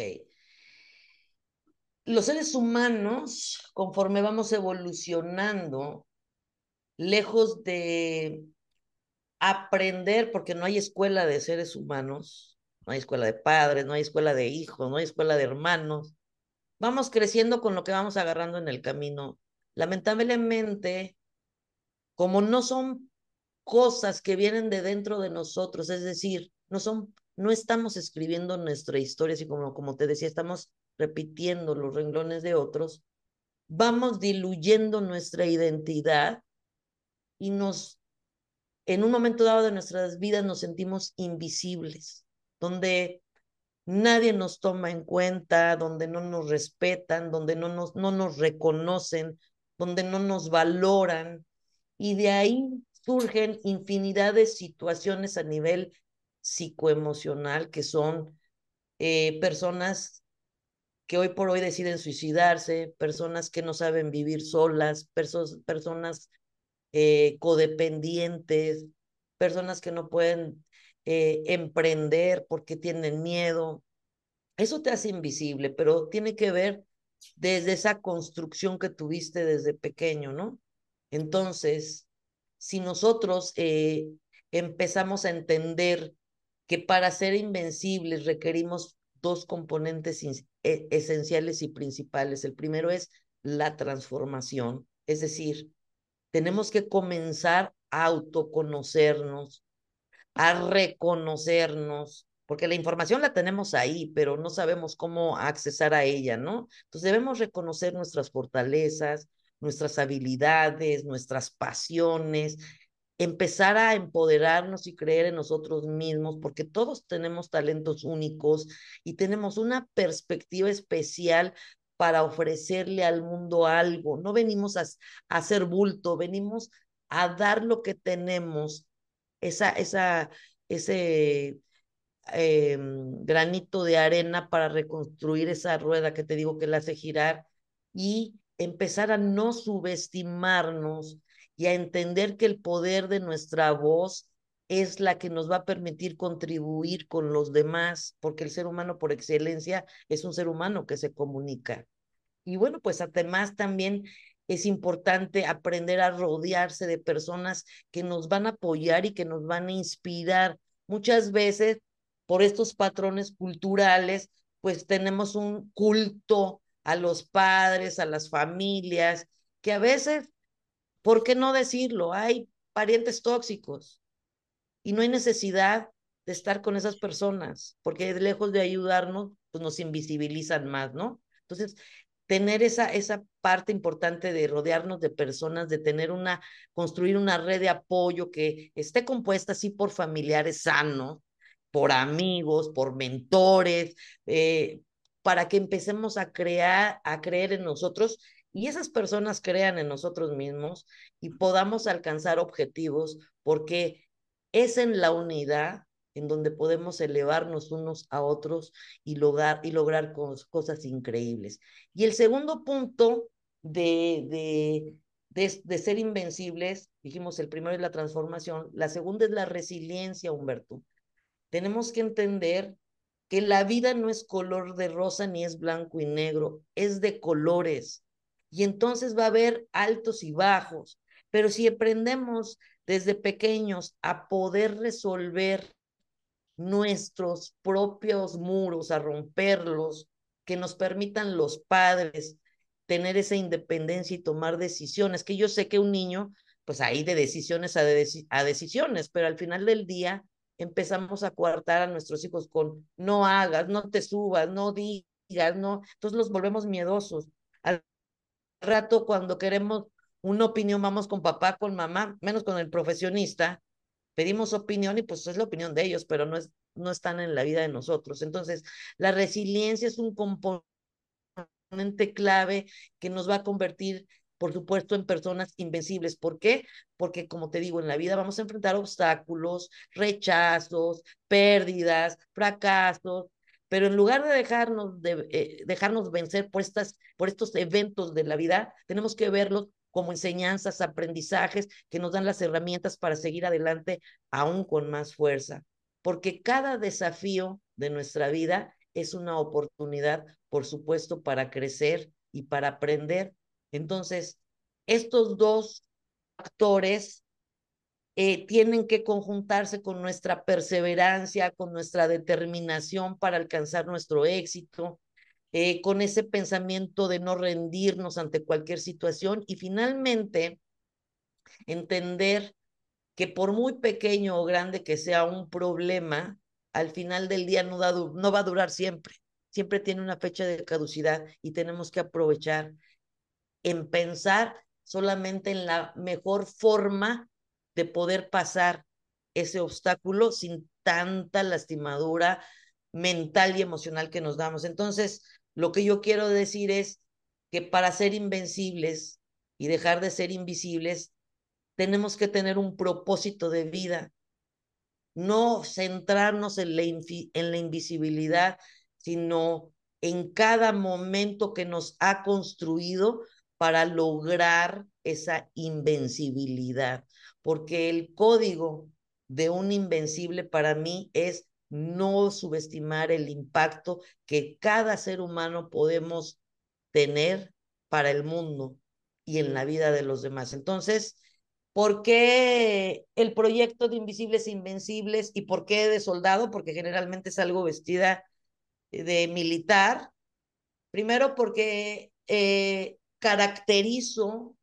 los seres humanos, conforme vamos evolucionando, lejos de aprender, porque no hay escuela de seres humanos, no hay escuela de padres, no hay escuela de hijos, no hay escuela de hermanos, vamos creciendo con lo que vamos agarrando en el camino. Lamentablemente, como no son cosas que vienen de dentro de nosotros, es decir, no son, no estamos escribiendo nuestra historia, así como, como te decía, estamos repitiendo los renglones de otros, vamos diluyendo nuestra identidad y nos, en un momento dado de nuestras vidas nos sentimos invisibles, donde nadie nos toma en cuenta, donde no nos respetan, donde no nos, no nos reconocen, donde no nos valoran. Y de ahí surgen infinidad de situaciones a nivel psicoemocional que son eh, personas que hoy por hoy deciden suicidarse, personas que no saben vivir solas, personas eh, codependientes, personas que no pueden eh, emprender porque tienen miedo. Eso te hace invisible, pero tiene que ver desde esa construcción que tuviste desde pequeño, ¿no? Entonces, si nosotros eh, empezamos a entender que para ser invencibles requerimos dos componentes e, esenciales y principales. El primero es la transformación, es decir, tenemos que comenzar a autoconocernos, a reconocernos, porque la información la tenemos ahí, pero no sabemos cómo accesar a ella, ¿no? Entonces debemos reconocer nuestras fortalezas, nuestras habilidades, nuestras pasiones, empezar a empoderarnos y creer en nosotros mismos, porque todos tenemos talentos únicos y tenemos una perspectiva especial para ofrecerle al mundo algo. No venimos a, hacer bulto, venimos a dar lo que tenemos, esa, esa, ese em, granito de arena para reconstruir esa rueda que te digo que la hace girar y empezar a no subestimarnos y a entender que el poder de nuestra voz es la que nos va a permitir contribuir con los demás, porque el ser humano por excelencia es un ser humano que se comunica. Y bueno, pues además también es importante aprender a rodearse de personas que nos van a apoyar y que nos van a inspirar. Muchas veces, por estos patrones culturales, pues tenemos un culto a los padres, a las familias, que a veces ¿Por qué no decirlo? Hay parientes tóxicos y no hay necesidad de estar con esas personas, porque lejos de ayudarnos, pues nos invisibilizan más, ¿no? Entonces, tener esa, esa parte importante de rodearnos de personas, de tener una, construir una red de apoyo que esté compuesta así por familiares sanos, por amigos, por mentores, eh, para que empecemos a crear, a creer en nosotros y esas personas crean en nosotros mismos y podamos alcanzar objetivos porque es en la unidad en donde podemos elevarnos unos a otros y lograr, y lograr cosas increíbles. Y el segundo punto de, de, de, de ser invencibles, dijimos, el primero es la transformación, la segunda es la resiliencia, Humberto. Tenemos que entender que la vida no es color de rosa ni es blanco y negro, es de colores y entonces va a haber altos y bajos. Pero si aprendemos desde pequeños a poder resolver nuestros propios muros, a romperlos, que nos permitan los padres tener esa independencia y tomar decisiones, que yo sé que un niño, pues ahí de decisiones a, decisiones, pero al final del día empezamos a coartar a nuestros hijos con no hagas, no te subas, no digas, no, entonces los volvemos miedosos. Al rato cuando queremos una opinión vamos con papá, con mamá, menos con el profesionista, pedimos opinión y pues es la opinión de ellos, pero no, es, no están en la vida de nosotros. Entonces, la resiliencia es un componente clave que nos va a convertir por supuesto, en personas invencibles. ¿Por qué? Porque, como te digo, en la vida vamos a enfrentar obstáculos, rechazos, pérdidas, fracasos, pero en lugar de dejarnos, de, eh, dejarnos vencer por, estas, por estos eventos de la vida, tenemos que verlos como enseñanzas, aprendizajes que nos dan las herramientas para seguir adelante aún con más fuerza. Porque cada desafío de nuestra vida es una oportunidad, por supuesto, para crecer y para aprender. Entonces, estos dos factores eh, tienen que conjuntarse con nuestra perseverancia, con nuestra determinación para alcanzar nuestro éxito, eh, con ese pensamiento de no rendirnos ante cualquier situación y finalmente entender que por muy pequeño o grande que sea un problema, al final del día no, no va a durar siempre. Siempre tiene una fecha de caducidad y tenemos que aprovechar en pensar solamente en la mejor forma de poder pasar ese obstáculo sin tanta lastimadura mental y emocional que nos damos. Entonces, lo que yo quiero decir es que para ser invencibles y dejar de ser invisibles, tenemos que tener un propósito de vida, no centrarnos en la, en la invisibilidad, sino en cada momento que nos ha construido para lograr esa invencibilidad porque el código de un invencible para mí es no subestimar el impacto que cada ser humano podemos tener para el mundo y en la vida de los demás. Entonces, ¿por qué el proyecto de Invisibles Invencibles y por qué de soldado? Porque generalmente es algo vestida de militar. Primero porque eh, caracterizo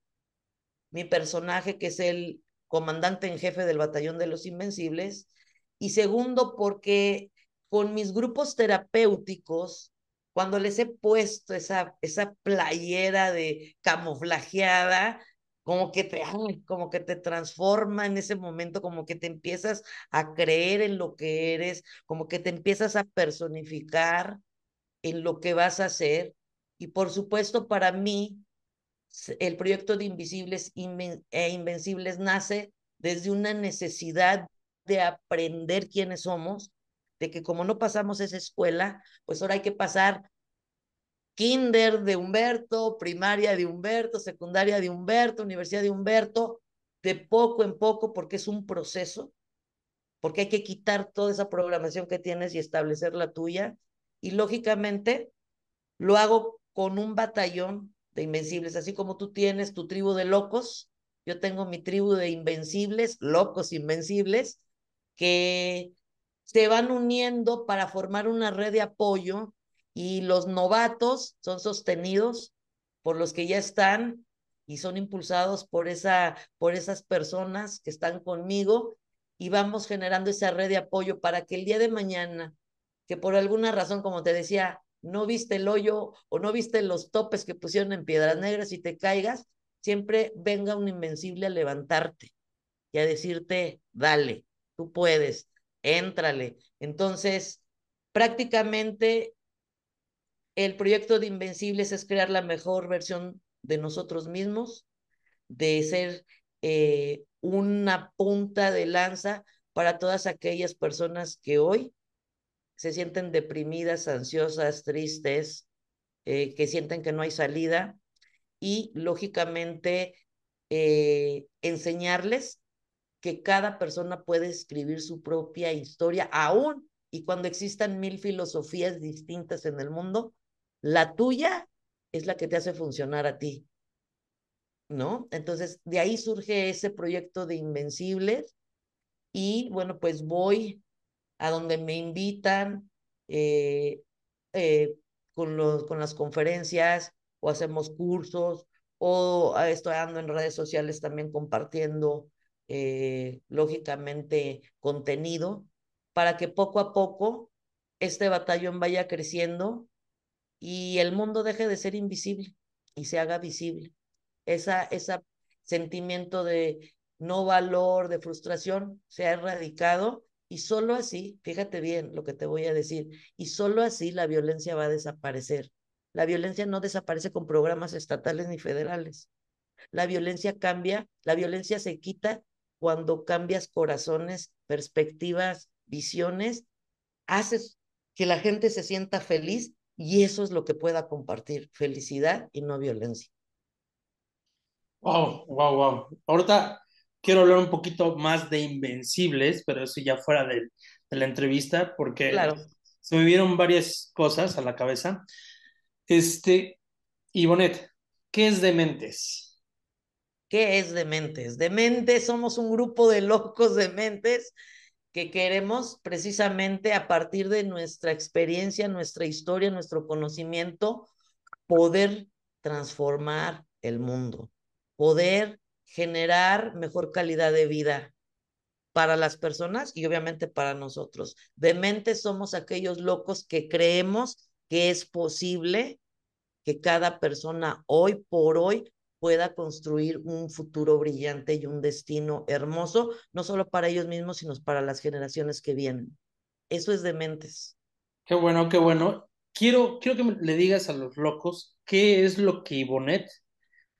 mi personaje, que es el comandante en jefe del batallón de los Invencibles, y segundo, porque con mis grupos terapéuticos, cuando les he puesto esa, esa playera de camuflajeada, como que te, como que te transforma en ese momento, como que te empiezas a creer en lo que eres, como que te empiezas a personificar en lo que vas a hacer. Y por supuesto, para mí, el proyecto de Invisibles e Invencibles nace desde una necesidad de aprender quiénes somos, de que como no pasamos esa escuela, pues ahora hay que pasar kinder de Humberto, primaria de Humberto, secundaria de Humberto, universidad de Humberto, de poco en poco, porque es un proceso, porque hay que quitar toda esa programación que tienes y establecer la tuya. Y lógicamente lo hago con un batallón de invencibles, así como tú tienes tu tribu de locos, yo tengo mi tribu de invencibles, locos invencibles, que se van uniendo para formar una red de apoyo y los novatos son sostenidos por los que ya están y son impulsados por, esa, por esas personas que están conmigo y vamos generando esa red de apoyo para que el día de mañana, que por alguna razón, como te decía, no viste el hoyo o no viste los topes que pusieron en Piedras Negras y te caigas, siempre venga un invencible a levantarte y a decirte, dale, tú puedes, éntrale. Entonces, prácticamente el proyecto de Invencibles es crear la mejor versión de nosotros mismos, de ser eh, una punta de lanza para todas aquellas personas que hoy se sienten deprimidas, ansiosas, tristes, eh, que sienten que no hay salida y lógicamente eh, enseñarles que cada persona puede escribir su propia historia, aún y cuando existan mil filosofías distintas en el mundo, la tuya es la que te hace funcionar a ti. ¿No? Entonces, de ahí surge ese proyecto de Invencibles y bueno, pues voy a donde me invitan eh, eh, con, los, con las conferencias o hacemos cursos o estoy ando en redes sociales también compartiendo eh, lógicamente contenido para que poco a poco este batallón vaya creciendo y el mundo deje de ser invisible y se haga visible. Esa, ese sentimiento de no valor, de frustración, se ha erradicado y solo así, fíjate bien lo que te voy a decir, y solo así la violencia va a desaparecer. La violencia no desaparece con programas estatales ni federales. La violencia cambia, la violencia se quita cuando cambias corazones, perspectivas, visiones, haces que la gente se sienta feliz y eso es lo que pueda compartir, felicidad y no violencia. Wow, wow, wow. Ahorita quiero hablar un poquito más de Invencibles, pero eso ya fuera de, la entrevista, porque claro. se me vieron varias cosas a la cabeza. Este, Ivonet, ¿qué es Dementes? ¿Qué es Dementes? Dementes somos un grupo de locos dementes que queremos precisamente a partir de nuestra experiencia, nuestra historia, nuestro conocimiento, poder transformar el mundo, poder generar mejor calidad de vida para las personas y obviamente para nosotros. De mente somos aquellos locos que creemos que es posible que cada persona hoy por hoy pueda construir un futuro brillante y un destino hermoso, no solo para ellos mismos, sino para las generaciones que vienen. Eso es de mentes. Qué bueno, qué bueno. Quiero, quiero que le digas a los locos qué es lo que Ivonet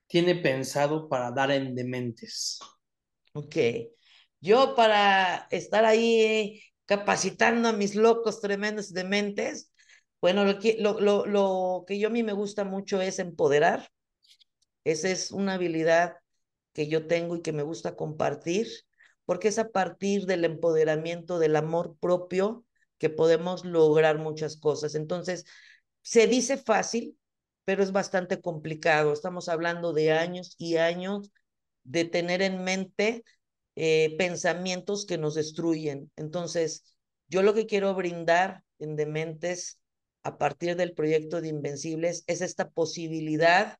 tiene pensado para dar en dementes. Ok. Yo para estar ahí capacitando a mis locos tremendos dementes, bueno, lo que, lo, lo, lo que yo a mí me gusta mucho es empoderar, esa es una habilidad que yo tengo y que me gusta compartir, porque es a partir del empoderamiento, del amor propio, que podemos lograr muchas cosas. Entonces, se dice fácil, pero es bastante complicado. Estamos hablando de años y años de tener en mente eh, pensamientos que nos destruyen. Entonces, yo lo que quiero brindar en Dementes a partir del proyecto de Invencibles es esta posibilidad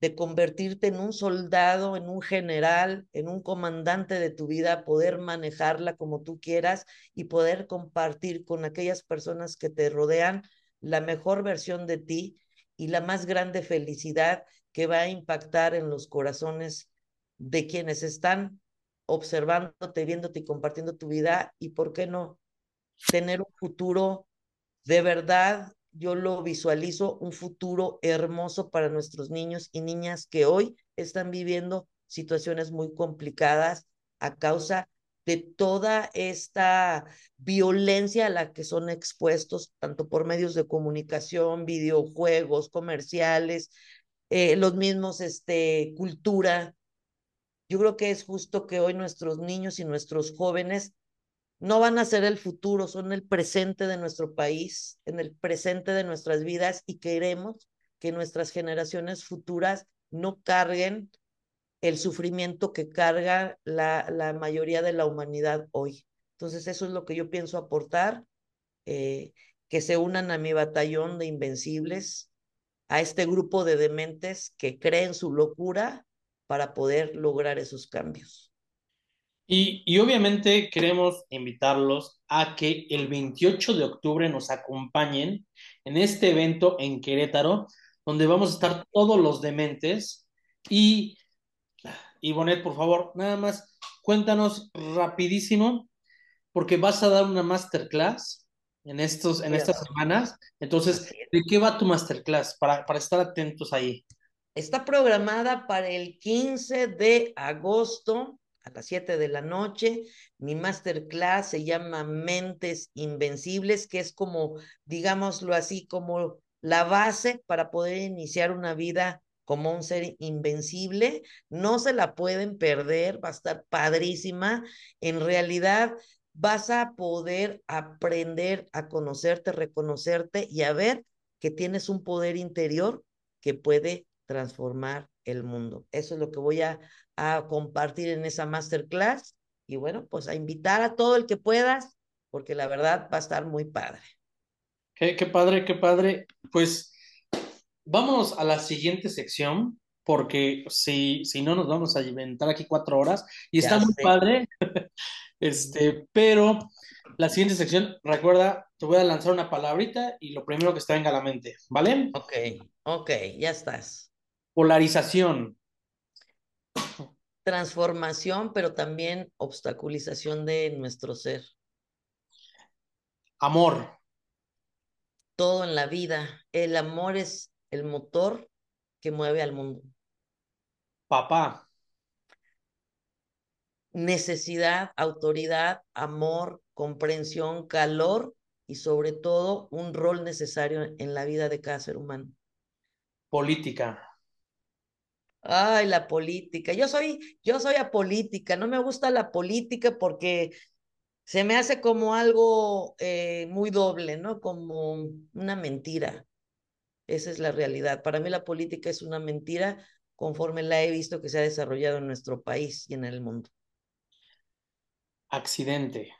de convertirte en un soldado, en un general, en un comandante de tu vida, poder manejarla como tú quieras y poder compartir con aquellas personas que te rodean la mejor versión de ti y la más grande felicidad que va a impactar en los corazones de quienes están observándote, viéndote y compartiendo tu vida y, ¿por qué no? Tener un futuro de verdad yo lo visualizo un futuro hermoso para nuestros niños y niñas que hoy están viviendo situaciones muy complicadas a causa de toda esta violencia a la que son expuestos, tanto por medios de comunicación, videojuegos, comerciales, eh, los mismos, este, cultura. Yo creo que es justo que hoy nuestros niños y nuestros jóvenes no van a ser el futuro, son el presente de nuestro país, en el presente de nuestras vidas y queremos que nuestras generaciones futuras no carguen el sufrimiento que carga la, la mayoría de la humanidad hoy. Entonces eso es lo que yo pienso aportar, eh, que se unan a mi batallón de invencibles, a este grupo de dementes que creen su locura para poder lograr esos cambios. Y, obviamente queremos invitarlos a que el 28 de octubre nos acompañen en este evento en Querétaro, donde vamos a estar todos los dementes. Y, y Bonet, por favor, nada más cuéntanos rapidísimo, porque vas a dar una masterclass en, estos, en estas semanas. Entonces, ¿de qué va tu masterclass? Para, para estar atentos ahí. Está programada para el 15 de agosto a las 7 de la noche. Mi masterclass se llama Mentes Invencibles, que es como, digámoslo así, como la base para poder iniciar una vida como un ser invencible. No se la pueden perder, va a estar padrísima. En realidad vas a poder aprender a conocerte, reconocerte y a ver que tienes un poder interior que puede transformar el mundo. Eso es lo que voy a a compartir en esa masterclass y bueno, pues a invitar a todo el que puedas, porque la verdad va a estar muy padre. Qué, qué padre, qué padre. Pues vamos a la siguiente sección, porque si, si no nos vamos a inventar aquí cuatro horas y está muy padre. este, pero la siguiente sección, recuerda, te voy a lanzar una palabrita y lo primero que te venga a la mente, ¿vale? Ok, ok, ya estás. Polarización transformación, pero también obstaculización de nuestro ser. Amor. Todo en la vida. El amor es el motor que mueve al mundo. Papá. Necesidad, autoridad, amor, comprensión, calor y sobre todo un rol necesario en la vida de cada ser humano. Política. Ay, la política. Yo soy, yo soy apolítica. No me gusta la política porque se me hace como algo eh, muy doble, ¿no? Como una mentira. Esa es la realidad. Para mí la política es una mentira conforme la he visto que se ha desarrollado en nuestro país y en el mundo. Accidente.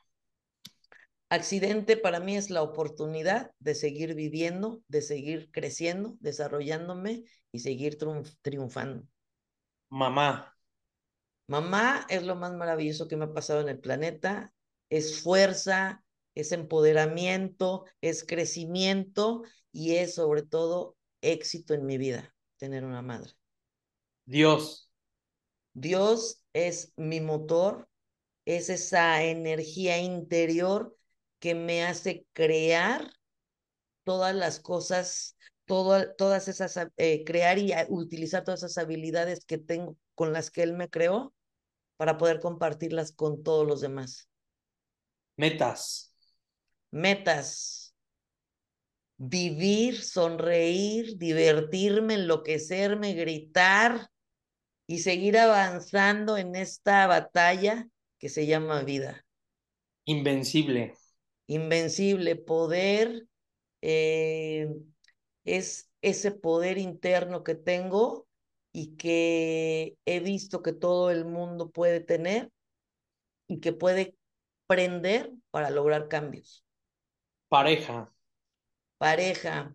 Accidente para mí es la oportunidad de seguir viviendo, de seguir creciendo, desarrollándome y seguir triunfando. Mamá. Mamá es lo más maravilloso que me ha pasado en el planeta. Es fuerza, es empoderamiento, es crecimiento y es sobre todo éxito en mi vida tener una madre. Dios. Dios es mi motor, es esa energía interior que me hace crear todas las cosas todas esas, eh, crear y utilizar todas esas habilidades que tengo con las que él me creó para poder compartirlas con todos los demás. Metas. Metas. Vivir, sonreír, divertirme, enloquecerme, gritar y seguir avanzando en esta batalla que se llama vida. Invencible. Invencible, poder eh, es ese poder interno que tengo y que he visto que todo el mundo puede tener y que puede prender para lograr cambios. Pareja. Pareja.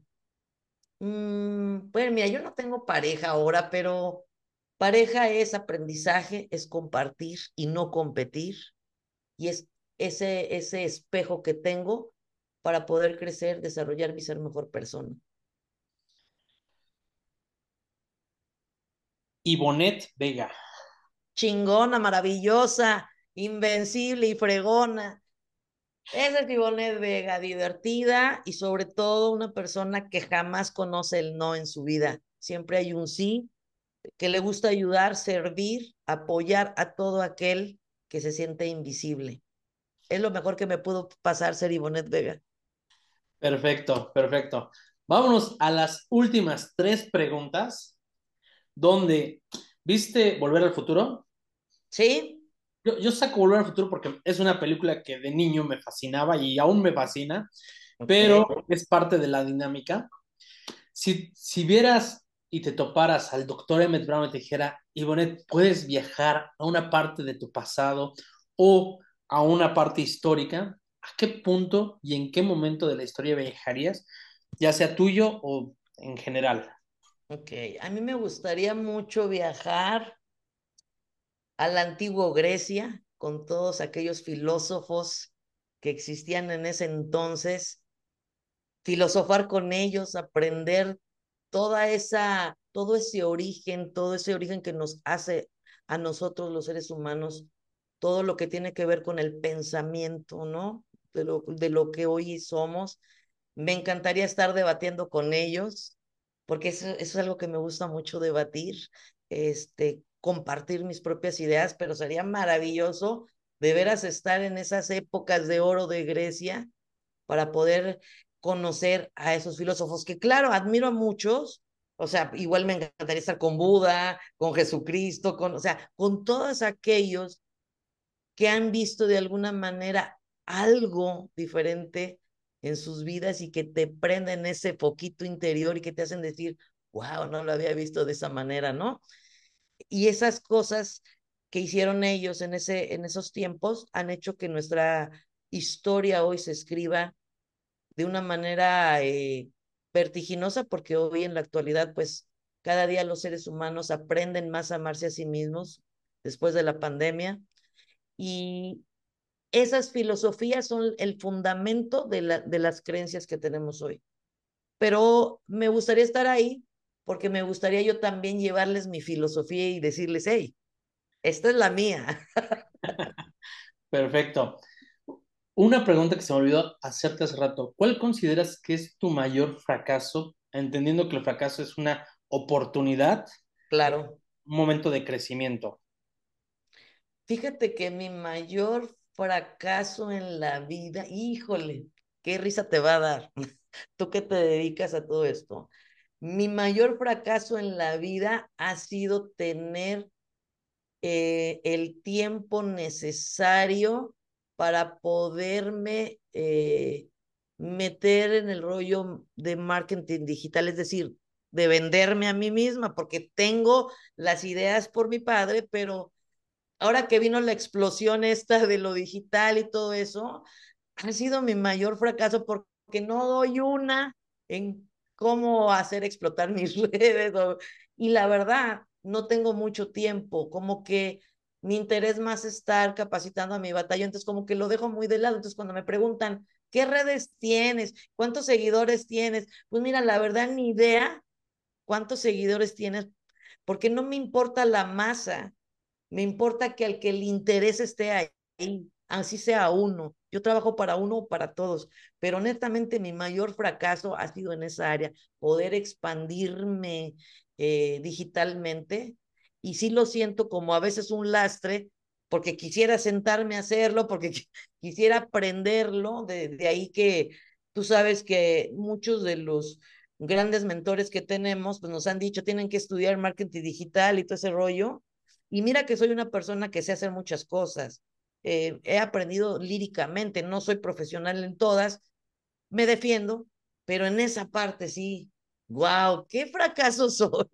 Mm, bueno, mira, yo no tengo pareja ahora, pero pareja es aprendizaje, es compartir y no competir. Y es ese, ese espejo que tengo para poder crecer, desarrollar y ser mejor persona. Ivonet Vega. Chingona, maravillosa, invencible y fregona. Esa es Ivonet Vega, divertida y sobre todo una persona que jamás conoce el no en su vida. Siempre hay un sí, que le gusta ayudar, servir, apoyar a todo aquel que se siente invisible. Es lo mejor que me pudo pasar ser Ivonet Vega. Perfecto, perfecto. Vámonos a las últimas tres preguntas, donde, ¿viste Volver al Futuro? Sí. Yo, saco Volver al Futuro porque es una película que de niño me fascinaba y aún me fascina, pero es parte de la dinámica. Si, si vieras y te toparas al doctor Emmett Brown y te dijera, Ivonet, puedes viajar a una parte de tu pasado o a una parte histórica, ¿a qué punto y en qué momento de la historia viajarías, ya sea tuyo o en general? Ok, a mí me gustaría mucho viajar a la antigua Grecia con todos aquellos filósofos que existían en ese entonces, filosofar con ellos, aprender toda esa, todo ese origen, todo ese origen que nos hace a nosotros los seres humanos, todo lo que tiene que ver con el pensamiento, ¿no? de lo, de lo que hoy somos. Me encantaría estar debatiendo con ellos, porque eso, es algo que me gusta mucho debatir, este, compartir mis propias ideas, pero sería maravilloso de veras estar en esas épocas de oro de Grecia para poder conocer a esos filósofos que, claro, admiro a muchos, o sea, igual me encantaría estar con Buda, con Jesucristo, con, o sea, con todos aquellos que han visto de alguna manera algo diferente en sus vidas y que te prenden ese poquito interior y que te hacen decir, wow, no lo había visto de esa manera, ¿no? Y esas cosas que hicieron ellos en, ese, en esos tiempos han hecho que nuestra historia hoy se escriba de una manera eh, vertiginosa, porque hoy en la actualidad, pues cada día los seres humanos aprenden más a amarse a sí mismos después de la pandemia. Y esas filosofías son el fundamento de, la, de las creencias que tenemos hoy. Pero me gustaría estar ahí porque me gustaría yo también llevarles mi filosofía y decirles, hey, esta es la mía. Perfecto. Una pregunta que se me olvidó hacerte hace rato. ¿Cuál consideras que es tu mayor fracaso, entendiendo que el fracaso es una oportunidad? Claro. Un momento de crecimiento. Fíjate que mi mayor fracaso en la vida, híjole, qué risa te va a dar. Tú que te dedicas a todo esto. Mi mayor fracaso en la vida ha sido tener eh, el tiempo necesario para poderme eh, meter en el rollo de marketing digital, es decir, de venderme a mí misma, porque tengo las ideas por mi padre, pero ahora que vino la explosión esta de lo digital y todo eso, ha sido mi mayor fracaso porque no doy una en cómo hacer explotar mis redes. y la verdad, no tengo mucho tiempo, como que mi interés más estar capacitando a mi batalla, entonces como que lo dejo muy de lado. Entonces cuando me preguntan, ¿qué redes tienes? ¿Cuántos seguidores tienes? Pues mira, la verdad, ni idea cuántos seguidores tienes, porque no me importa la masa, me importa que al que le interese esté ahí, así sea uno. Yo trabajo para uno o para todos, pero honestamente mi mayor fracaso ha sido en esa área, poder expandirme eh, digitalmente. Y sí lo siento como a veces un lastre, porque quisiera sentarme a hacerlo, porque quisiera aprenderlo, de, de ahí que tú sabes que muchos de los grandes mentores que tenemos, pues nos han dicho, tienen que estudiar marketing digital y todo ese rollo, y mira que soy una persona que sé hacer muchas cosas. Eh, he aprendido líricamente, no soy profesional en todas, me defiendo, pero en esa parte sí, wow, qué fracaso soy.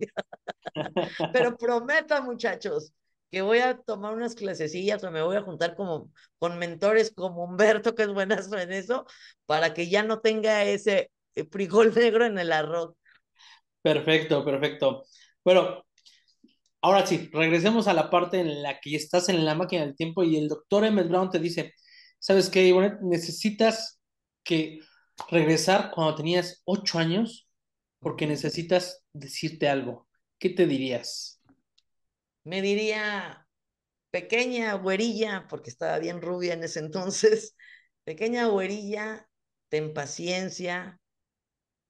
pero prometo, muchachos, que voy a tomar unas clasecillas o me voy a juntar como con mentores como Humberto, que es buenazo en eso, para que ya no tenga ese frijol negro en el arroz. Perfecto, perfecto. Bueno, ahora sí, regresemos a la parte en la que estás en la máquina del tiempo y el doctor Emmett Brown te dice, ¿sabes qué, Ivonne? Necesitas que regresar cuando tenías ocho años porque necesitas decirte algo. ¿Qué te dirías? Me diría, pequeña güerilla, porque estaba bien rubia en ese entonces, pequeña güerilla, ten paciencia,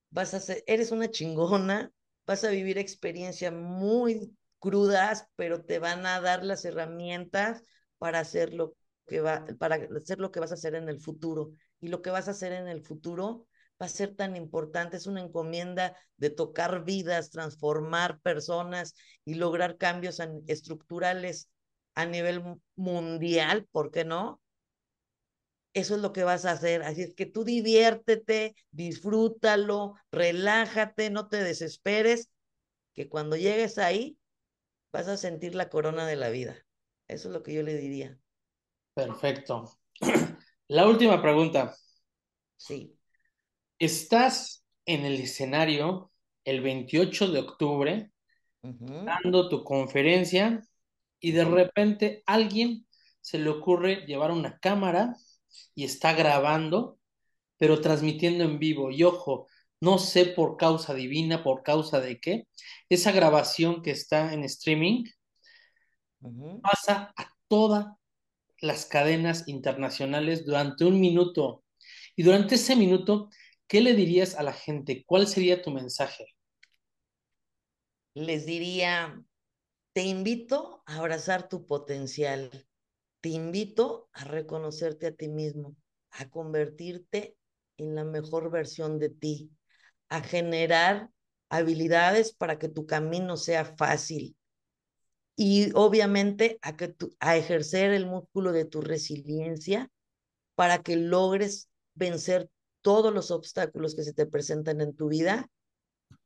vas a ser, eres una chingona, vas a vivir experiencias muy crudas, pero te van a dar las herramientas para hacer lo que va, para hacer lo que vas a hacer en el futuro. Y lo que vas a hacer en el futuro va a ser tan importante, es una encomienda de tocar vidas, transformar personas y lograr cambios estructurales a nivel mundial, ¿por qué no? Eso es lo que vas a hacer. Así es que tú diviértete, disfrútalo, relájate, no te desesperes, que cuando llegues ahí vas a sentir la corona de la vida. Eso es lo que yo le diría. Perfecto. La última pregunta. Sí. Estás en el escenario el 28 de octubre dando tu conferencia y de repente alguien se le ocurre llevar una cámara y está grabando, pero transmitiendo en vivo. Y ojo, no sé por causa divina, por causa de qué, esa grabación que está en streaming pasa a todas las cadenas internacionales durante un minuto. Y durante ese minuto, ¿qué le dirías a la gente? ¿Cuál sería tu mensaje? Les diría, te invito a abrazar tu potencial. Te invito a reconocerte a ti mismo, a convertirte en la mejor versión de ti, a generar habilidades para que tu camino sea fácil y obviamente a, que a ejercer el músculo de tu resiliencia para que logres vencer todos los obstáculos que se te presentan en tu vida,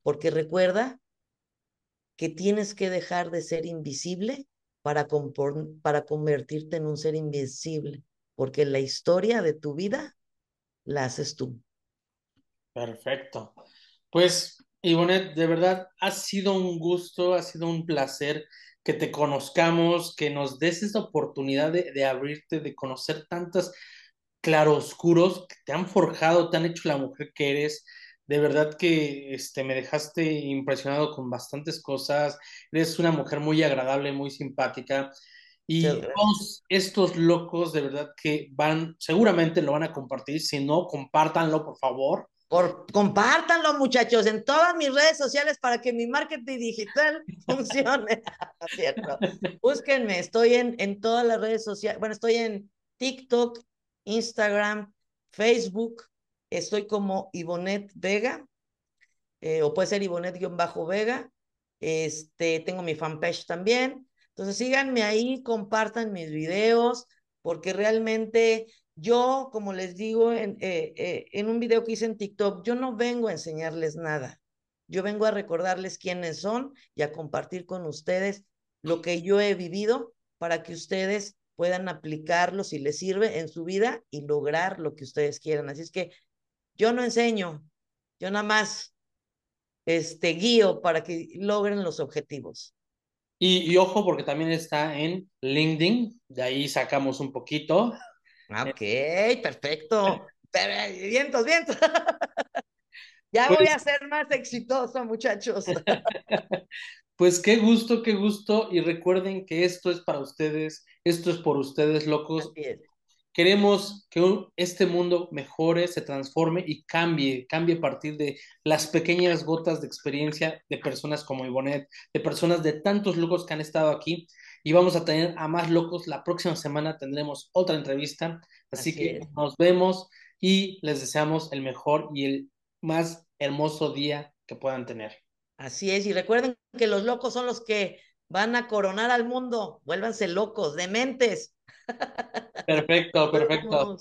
porque recuerda que tienes que dejar de ser invisible para, para convertirte en un ser invisible, porque la historia de tu vida la haces tú. Perfecto. Pues, Ivonne, de verdad ha sido un gusto, ha sido un placer que te conozcamos, que nos des esta oportunidad de, de abrirte, de conocer tantos claroscuros que te han forjado, te han hecho la mujer que eres de verdad que este, me dejaste impresionado con bastantes cosas. Eres una mujer muy agradable, muy simpática. Y todos estos locos, de verdad que van, seguramente lo van a compartir. Si no, compártanlo, por favor. Por, compártanlo, muchachos, en todas mis redes sociales para que mi marketing digital funcione. ¿Cierto? Búsquenme, estoy en, en todas las redes sociales. Bueno, estoy en TikTok, Instagram, Facebook, Estoy como Ivonet Vega, eh, o puede ser Ivonet-Vega. Este, tengo mi fanpage también. Entonces síganme ahí, compartan mis videos, porque realmente yo, como les digo en, eh, eh, en un video que hice en TikTok, yo no vengo a enseñarles nada. Yo vengo a recordarles quiénes son y a compartir con ustedes lo que yo he vivido para que ustedes puedan aplicarlo si les sirve en su vida y lograr lo que ustedes quieran. Así es que yo no enseño, yo nada más este, guío para que logren los objetivos. Y, ojo, porque también está en LinkedIn, de ahí sacamos un poquito. Ok, perfecto. vientos, vientos. ya voy pues a ser más exitoso, muchachos. pues qué gusto, qué gusto. Y recuerden que esto es para ustedes, esto es por ustedes, locos. Queremos que este mundo mejore, se transforme y cambie, cambie a partir de las pequeñas gotas de experiencia de personas como Ivonet, de personas de tantos locos que han estado aquí. Y vamos a tener a más locos. La próxima semana tendremos otra entrevista. Así, que nos vemos y les deseamos el mejor y el más hermoso día que puedan tener. Así es. Y recuerden que los locos son los que van a coronar al mundo. Vuélvanse locos, dementes. Perfecto, perfecto.